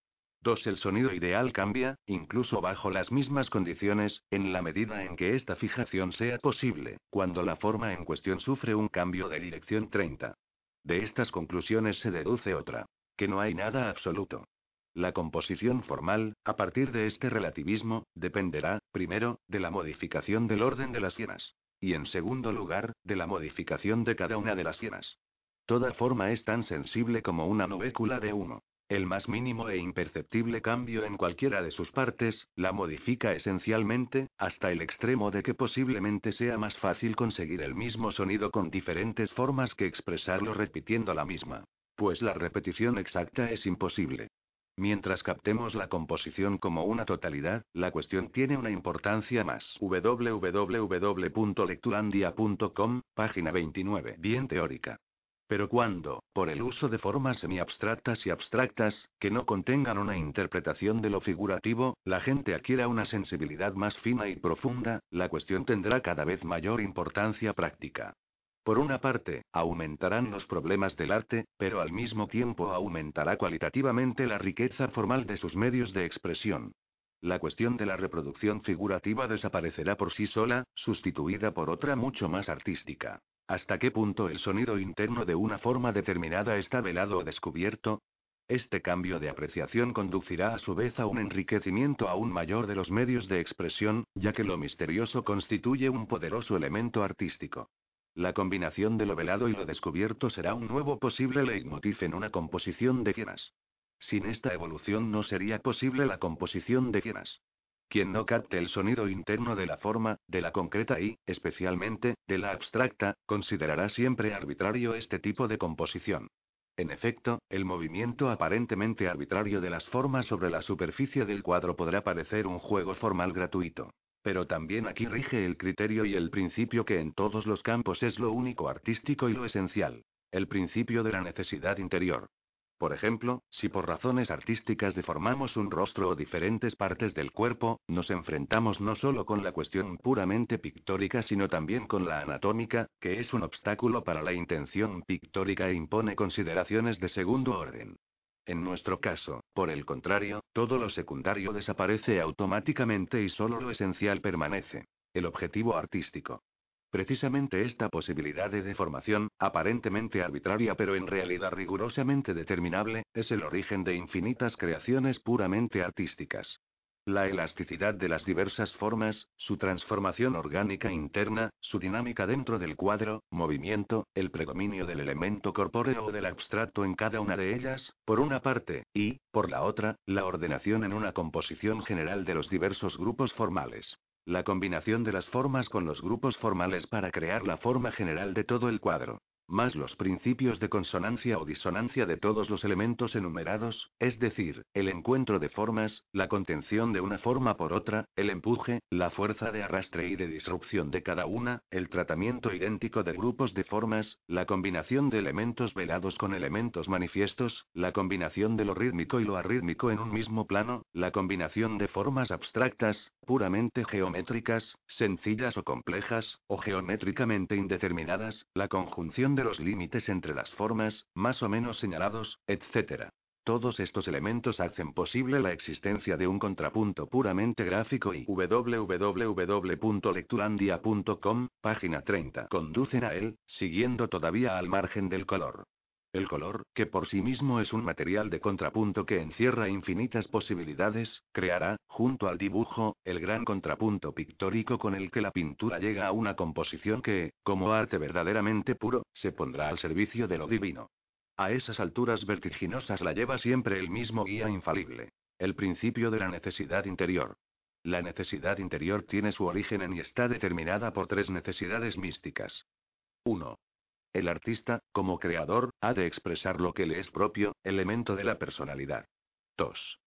Dos, el sonido ideal cambia, incluso bajo las mismas condiciones, en la medida en que esta fijación sea posible, cuando la forma en cuestión sufre un cambio de dirección 30. De estas conclusiones se deduce otra. Que no hay nada absoluto. La composición formal, a partir de este relativismo, dependerá, primero, de la modificación del orden de las hienas. Y en segundo lugar, de la modificación de cada una de las hienas. Toda forma es tan sensible como una nubécula de humo. El más mínimo e imperceptible cambio en cualquiera de sus partes, la modifica esencialmente, hasta el extremo de que posiblemente sea más fácil conseguir el mismo sonido con diferentes formas que expresarlo repitiendo la misma. Pues la repetición exacta es imposible. Mientras captemos la composición como una totalidad, la cuestión tiene una importancia más. www.lecturandia.com, página 29. Bien teórica. Pero cuando, por el uso de formas semi-abstractas y abstractas, que no contengan una interpretación de lo figurativo, la gente adquiera una sensibilidad más fina y profunda, la cuestión tendrá cada vez mayor importancia práctica. Por una parte, aumentarán los problemas del arte, pero al mismo tiempo aumentará cualitativamente la riqueza formal de sus medios de expresión. La cuestión de la reproducción figurativa desaparecerá por sí sola, sustituida por otra mucho más artística. ¿Hasta qué punto el sonido interno de una forma determinada está velado o descubierto? Este cambio de apreciación conducirá a su vez a un enriquecimiento aún mayor de los medios de expresión, ya que lo misterioso constituye un poderoso elemento artístico. La combinación de lo velado y lo descubierto será un nuevo posible leitmotiv en una composición de quienas. Sin esta evolución no sería posible la composición de quienas. Quien no capte el sonido interno de la forma, de la concreta y, especialmente, de la abstracta, considerará siempre arbitrario este tipo de composición. En efecto, el movimiento aparentemente arbitrario de las formas sobre la superficie del cuadro podrá parecer un juego formal gratuito. Pero también aquí rige el criterio y el principio que en todos los campos es lo único artístico y lo esencial. El principio de la necesidad interior. Por ejemplo, si por razones artísticas deformamos un rostro o diferentes partes del cuerpo, nos enfrentamos no solo con la cuestión puramente pictórica, sino también con la anatómica, que es un obstáculo para la intención pictórica e impone consideraciones de segundo orden. En nuestro caso, por el contrario, todo lo secundario desaparece automáticamente y solo lo esencial permanece. El objetivo artístico. Precisamente esta posibilidad de deformación, aparentemente arbitraria pero en realidad rigurosamente determinable, es el origen de infinitas creaciones puramente artísticas. La elasticidad de las diversas formas, su transformación orgánica interna, su dinámica dentro del cuadro, movimiento, el predominio del elemento corpóreo o del abstracto en cada una de ellas, por una parte, y, por la otra, la ordenación en una composición general de los diversos grupos formales. La combinación de las formas con los grupos formales para crear la forma general de todo el cuadro más los principios de consonancia o disonancia de todos los elementos enumerados, es decir, el encuentro de formas, la contención de una forma por otra, el empuje, la fuerza de arrastre y de disrupción de cada una, el tratamiento idéntico de grupos de formas, la combinación de elementos velados con elementos manifiestos, la combinación de lo rítmico y lo arrítmico en un mismo plano, la combinación de formas abstractas, puramente geométricas, sencillas o complejas, o geométricamente indeterminadas, la conjunción de los límites entre las formas, más o menos señalados, etc. Todos estos elementos hacen posible la existencia de un contrapunto puramente gráfico y www.lecturandia.com, página 30, conducen a él, siguiendo todavía al margen del color. El color, que por sí mismo es un material de contrapunto que encierra infinitas posibilidades, creará, junto al dibujo, el gran contrapunto pictórico con el que la pintura llega a una composición que, como arte verdaderamente puro, se pondrá al servicio de lo divino. A esas alturas vertiginosas la lleva siempre el mismo guía infalible. El principio de la necesidad interior. La necesidad interior tiene su origen en y está determinada por tres necesidades místicas. 1. El artista, como creador, ha de expresar lo que le es propio, elemento de la personalidad. 2.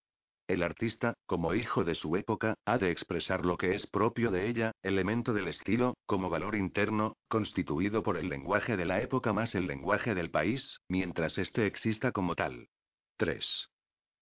El artista, como hijo de su época, ha de expresar lo que es propio de ella, elemento del estilo, como valor interno, constituido por el lenguaje de la época más el lenguaje del país, mientras éste exista como tal. 3.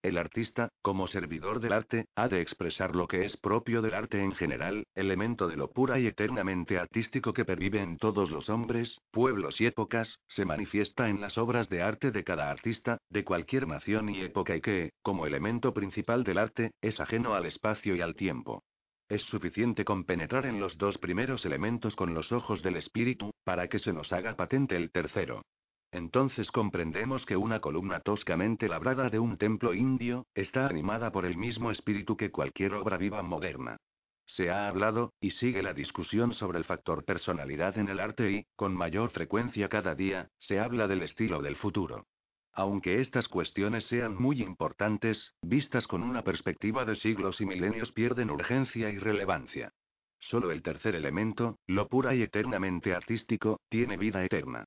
El artista, como servidor del arte, ha de expresar lo que es propio del arte en general, elemento de lo pura y eternamente artístico que pervive en todos los hombres, pueblos y épocas, se manifiesta en las obras de arte de cada artista, de cualquier nación y época y que, como elemento principal del arte, es ajeno al espacio y al tiempo. Es suficiente con penetrar en los dos primeros elementos con los ojos del espíritu, para que se nos haga patente el tercero. Entonces comprendemos que una columna toscamente labrada de un templo indio, está animada por el mismo espíritu que cualquier obra viva moderna. Se ha hablado, y sigue la discusión sobre el factor personalidad en el arte y, con mayor frecuencia cada día, se habla del estilo del futuro. Aunque estas cuestiones sean muy importantes, vistas con una perspectiva de siglos y milenios pierden urgencia y relevancia. Solo el tercer elemento, lo pura y eternamente artístico, tiene vida eterna.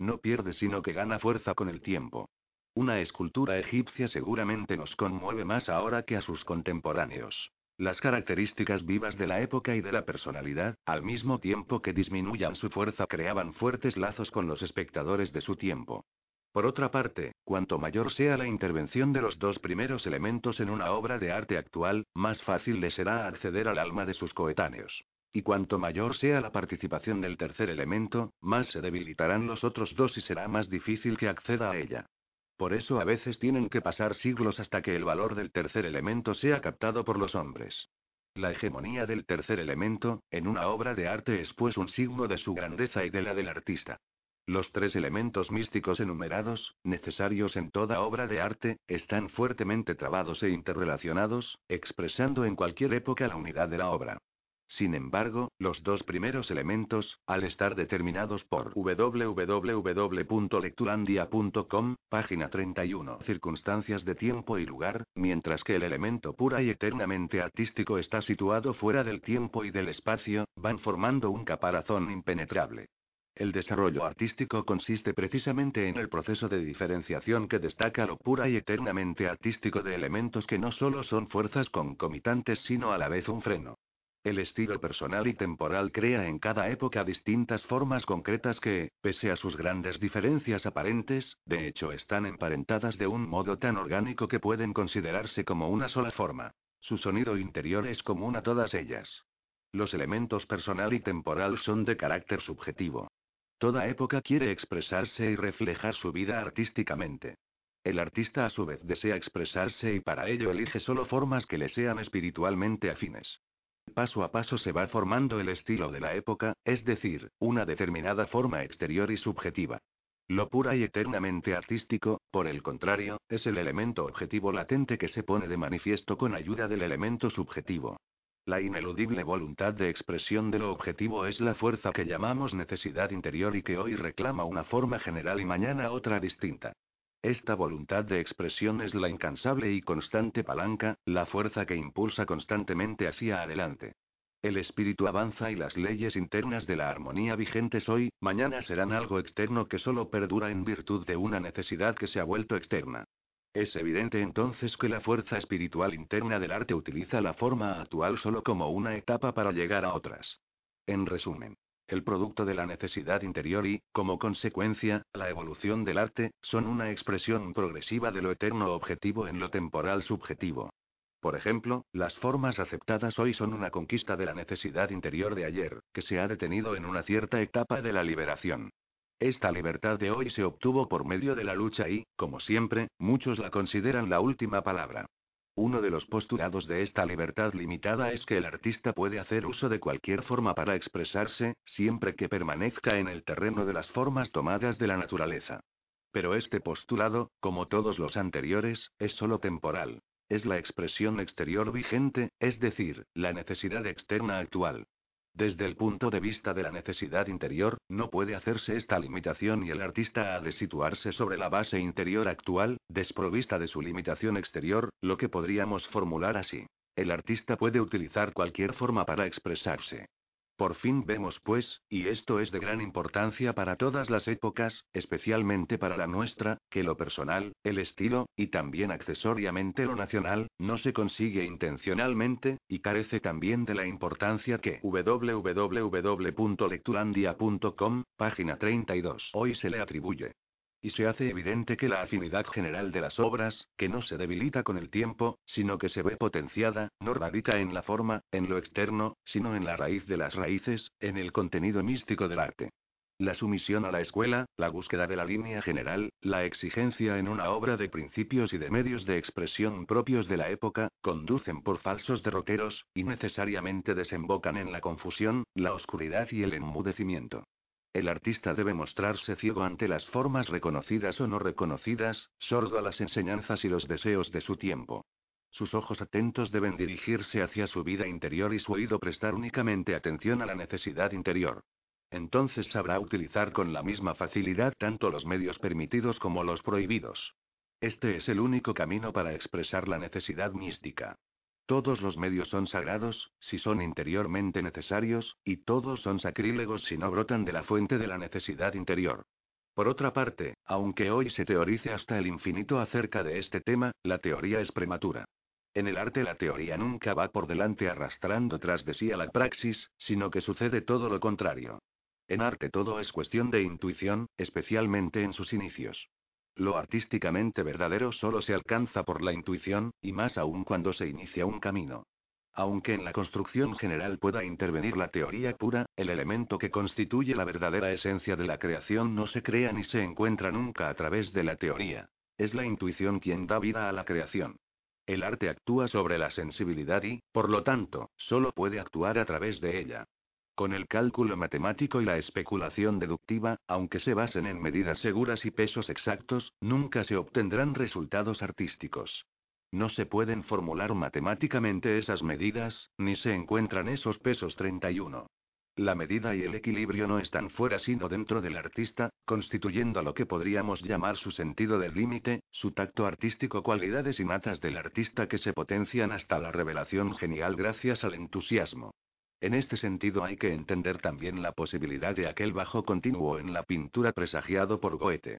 No pierde sino que gana fuerza con el tiempo. Una escultura egipcia seguramente nos conmueve más ahora que a sus contemporáneos. Las características vivas de la época y de la personalidad, al mismo tiempo que disminuyan su fuerza, creaban fuertes lazos con los espectadores de su tiempo. Por otra parte, cuanto mayor sea la intervención de los dos primeros elementos en una obra de arte actual, más fácil le será acceder al alma de sus coetáneos. Y cuanto mayor sea la participación del tercer elemento, más se debilitarán los otros dos y será más difícil que acceda a ella. Por eso a veces tienen que pasar siglos hasta que el valor del tercer elemento sea captado por los hombres. La hegemonía del tercer elemento, en una obra de arte es pues un signo de su grandeza y de la del artista. Los tres elementos místicos enumerados, necesarios en toda obra de arte, están fuertemente trabados e interrelacionados, expresando en cualquier época la unidad de la obra. Sin embargo, los dos primeros elementos, al estar determinados por www.lecturandia.com, página 31, circunstancias de tiempo y lugar, mientras que el elemento pura y eternamente artístico está situado fuera del tiempo y del espacio, van formando un caparazón impenetrable. El desarrollo artístico consiste precisamente en el proceso de diferenciación que destaca lo pura y eternamente artístico de elementos que no solo son fuerzas concomitantes sino a la vez un freno. El estilo personal y temporal crea en cada época distintas formas concretas que, pese a sus grandes diferencias aparentes, de hecho están emparentadas de un modo tan orgánico que pueden considerarse como una sola forma. Su sonido interior es común a todas ellas. Los elementos personal y temporal son de carácter subjetivo. Toda época quiere expresarse y reflejar su vida artísticamente. El artista a su vez desea expresarse y para ello elige solo formas que le sean espiritualmente afines. Paso a paso se va formando el estilo de la época, es decir, una determinada forma exterior y subjetiva. Lo pura y eternamente artístico, por el contrario, es el elemento objetivo latente que se pone de manifiesto con ayuda del elemento subjetivo. La ineludible voluntad de expresión de lo objetivo es la fuerza que llamamos necesidad interior y que hoy reclama una forma general y mañana otra distinta. Esta voluntad de expresión es la incansable y constante palanca, la fuerza que impulsa constantemente hacia adelante. El espíritu avanza y las leyes internas de la armonía vigentes hoy, mañana serán algo externo que solo perdura en virtud de una necesidad que se ha vuelto externa. Es evidente entonces que la fuerza espiritual interna del arte utiliza la forma actual solo como una etapa para llegar a otras. En resumen, el producto de la necesidad interior y, como consecuencia, la evolución del arte, son una expresión progresiva de lo eterno objetivo en lo temporal subjetivo. Por ejemplo, las formas aceptadas hoy son una conquista de la necesidad interior de ayer, que se ha detenido en una cierta etapa de la liberación. Esta libertad de hoy se obtuvo por medio de la lucha y, como siempre, muchos la consideran la última palabra. Uno de los postulados de esta libertad limitada es que el artista puede hacer uso de cualquier forma para expresarse, siempre que permanezca en el terreno de las formas tomadas de la naturaleza. Pero este postulado, como todos los anteriores, es solo temporal. Es la expresión exterior vigente, es decir, la necesidad externa actual. Desde el punto de vista de la necesidad interior, no puede hacerse esta limitación y el artista ha de situarse sobre la base interior actual, desprovista de su limitación exterior, lo que podríamos formular así. El artista puede utilizar cualquier forma para expresarse. Por fin vemos pues, y esto es de gran importancia para todas las épocas, especialmente para la nuestra, que lo personal, el estilo, y también accesoriamente lo nacional, no se consigue intencionalmente, y carece también de la importancia que www.lecturandia.com, página 32, hoy se le atribuye. Y se hace evidente que la afinidad general de las obras, que no se debilita con el tiempo, sino que se ve potenciada, no radica en la forma, en lo externo, sino en la raíz de las raíces, en el contenido místico del arte. La sumisión a la escuela, la búsqueda de la línea general, la exigencia en una obra de principios y de medios de expresión propios de la época, conducen por falsos derroteros, y necesariamente desembocan en la confusión, la oscuridad y el enmudecimiento. El artista debe mostrarse ciego ante las formas reconocidas o no reconocidas, sordo a las enseñanzas y los deseos de su tiempo. Sus ojos atentos deben dirigirse hacia su vida interior y su oído prestar únicamente atención a la necesidad interior. Entonces sabrá utilizar con la misma facilidad tanto los medios permitidos como los prohibidos. Este es el único camino para expresar la necesidad mística. Todos los medios son sagrados, si son interiormente necesarios, y todos son sacrílegos si no brotan de la fuente de la necesidad interior. Por otra parte, aunque hoy se teorice hasta el infinito acerca de este tema, la teoría es prematura. En el arte la teoría nunca va por delante arrastrando tras de sí a la praxis, sino que sucede todo lo contrario. En arte todo es cuestión de intuición, especialmente en sus inicios. Lo artísticamente verdadero solo se alcanza por la intuición, y más aún cuando se inicia un camino. Aunque en la construcción general pueda intervenir la teoría pura, el elemento que constituye la verdadera esencia de la creación no se crea ni se encuentra nunca a través de la teoría. Es la intuición quien da vida a la creación. El arte actúa sobre la sensibilidad y, por lo tanto, solo puede actuar a través de ella. Con el cálculo matemático y la especulación deductiva, aunque se basen en medidas seguras y pesos exactos, nunca se obtendrán resultados artísticos. No se pueden formular matemáticamente esas medidas, ni se encuentran esos pesos 31. La medida y el equilibrio no están fuera sino dentro del artista, constituyendo lo que podríamos llamar su sentido del límite, su tacto artístico, cualidades innatas del artista que se potencian hasta la revelación genial gracias al entusiasmo. En este sentido hay que entender también la posibilidad de aquel bajo continuo en la pintura presagiado por Goethe.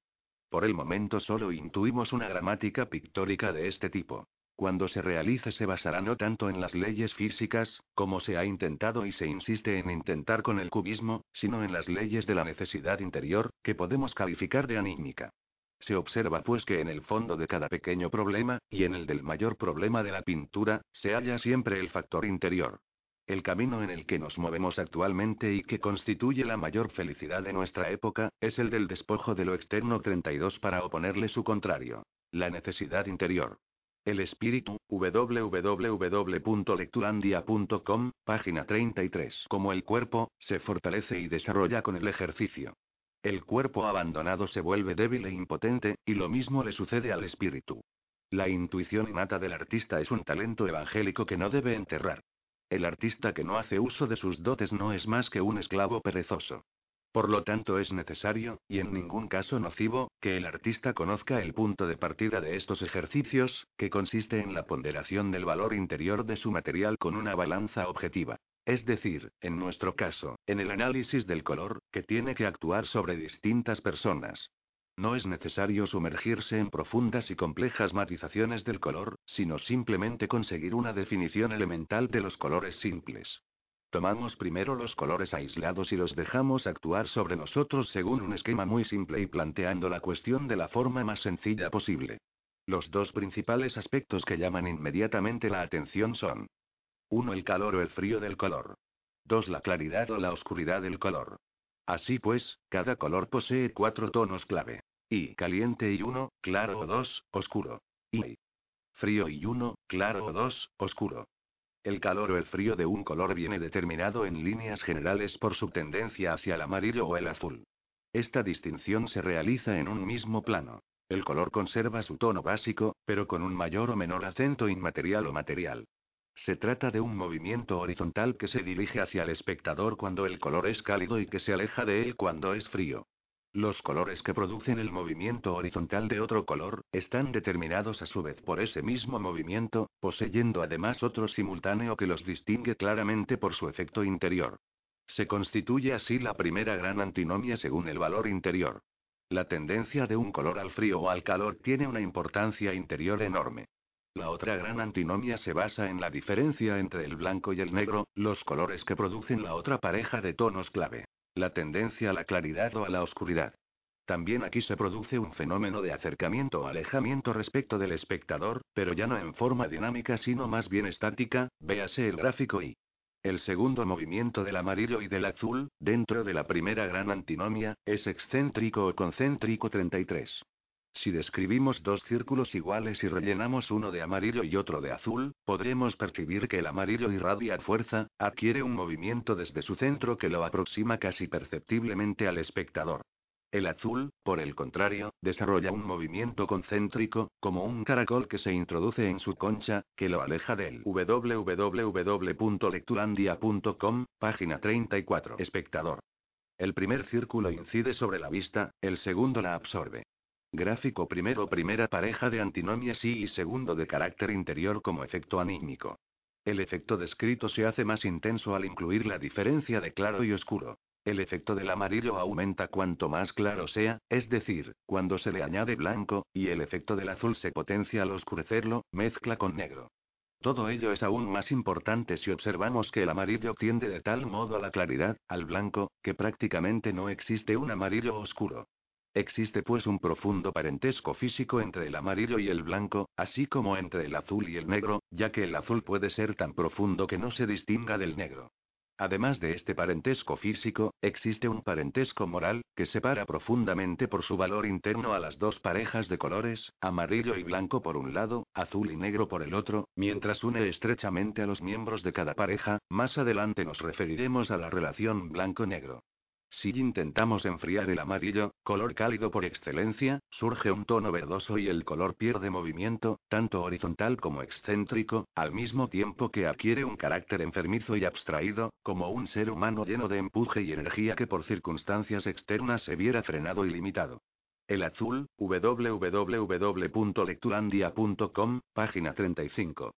Por el momento solo intuimos una gramática pictórica de este tipo. Cuando se realice se basará no tanto en las leyes físicas, como se ha intentado y se insiste en intentar con el cubismo, sino en las leyes de la necesidad interior, que podemos calificar de anímica. Se observa pues que en el fondo de cada pequeño problema, y en el del mayor problema de la pintura, se halla siempre el factor interior. El camino en el que nos movemos actualmente y que constituye la mayor felicidad de nuestra época, es el del despojo de lo externo 32 para oponerle su contrario. La necesidad interior. El espíritu, www.lecturandia.com, página 33. Como el cuerpo, se fortalece y desarrolla con el ejercicio. El cuerpo abandonado se vuelve débil e impotente, y lo mismo le sucede al espíritu. La intuición innata del artista es un talento evangélico que no debe enterrar. El artista que no hace uso de sus dotes no es más que un esclavo perezoso. Por lo tanto es necesario, y en ningún caso nocivo, que el artista conozca el punto de partida de estos ejercicios, que consiste en la ponderación del valor interior de su material con una balanza objetiva. Es decir, en nuestro caso, en el análisis del color, que tiene que actuar sobre distintas personas. No es necesario sumergirse en profundas y complejas matizaciones del color, sino simplemente conseguir una definición elemental de los colores simples. Tomamos primero los colores aislados y los dejamos actuar sobre nosotros según un esquema muy simple y planteando la cuestión de la forma más sencilla posible. Los dos principales aspectos que llaman inmediatamente la atención son 1. El calor o el frío del color. 2. La claridad o la oscuridad del color. Así pues, cada color posee cuatro tonos clave. Y caliente y uno, claro o dos, oscuro. Y frío y uno, claro o dos, oscuro. El calor o el frío de un color viene determinado en líneas generales por su tendencia hacia el amarillo o el azul. Esta distinción se realiza en un mismo plano. El color conserva su tono básico, pero con un mayor o menor acento inmaterial o material. Se trata de un movimiento horizontal que se dirige hacia el espectador cuando el color es cálido y que se aleja de él cuando es frío. Los colores que producen el movimiento horizontal de otro color, están determinados a su vez por ese mismo movimiento, poseyendo además otro simultáneo que los distingue claramente por su efecto interior. Se constituye así la primera gran antinomia según el valor interior. La tendencia de un color al frío o al calor tiene una importancia interior enorme. La otra gran antinomia se basa en la diferencia entre el blanco y el negro, los colores que producen la otra pareja de tonos clave. La tendencia a la claridad o a la oscuridad. También aquí se produce un fenómeno de acercamiento o alejamiento respecto del espectador, pero ya no en forma dinámica sino más bien estática, véase el gráfico y. El segundo movimiento del amarillo y del azul, dentro de la primera gran antinomia, es excéntrico o concéntrico 33. Si describimos dos círculos iguales y rellenamos uno de amarillo y otro de azul, podremos percibir que el amarillo irradia fuerza, adquiere un movimiento desde su centro que lo aproxima casi perceptiblemente al espectador. El azul, por el contrario, desarrolla un movimiento concéntrico, como un caracol que se introduce en su concha, que lo aleja del www.lecturandia.com, página 34. Espectador. El primer círculo incide sobre la vista, el segundo la absorbe. Gráfico primero primera pareja de antinomias y segundo de carácter interior como efecto anímico. El efecto descrito se hace más intenso al incluir la diferencia de claro y oscuro. El efecto del amarillo aumenta cuanto más claro sea, es decir, cuando se le añade blanco, y el efecto del azul se potencia al oscurecerlo, mezcla con negro. Todo ello es aún más importante si observamos que el amarillo tiende de tal modo a la claridad, al blanco, que prácticamente no existe un amarillo oscuro. Existe pues un profundo parentesco físico entre el amarillo y el blanco, así como entre el azul y el negro, ya que el azul puede ser tan profundo que no se distinga del negro. Además de este parentesco físico, existe un parentesco moral, que separa profundamente por su valor interno a las dos parejas de colores, amarillo y blanco por un lado, azul y negro por el otro, mientras une estrechamente a los miembros de cada pareja, más adelante nos referiremos a la relación blanco-negro. Si intentamos enfriar el amarillo, color cálido por excelencia, surge un tono verdoso y el color pierde movimiento, tanto horizontal como excéntrico, al mismo tiempo que adquiere un carácter enfermizo y abstraído, como un ser humano lleno de empuje y energía que por circunstancias externas se viera frenado y limitado. El azul, www.lecturandia.com, página 35.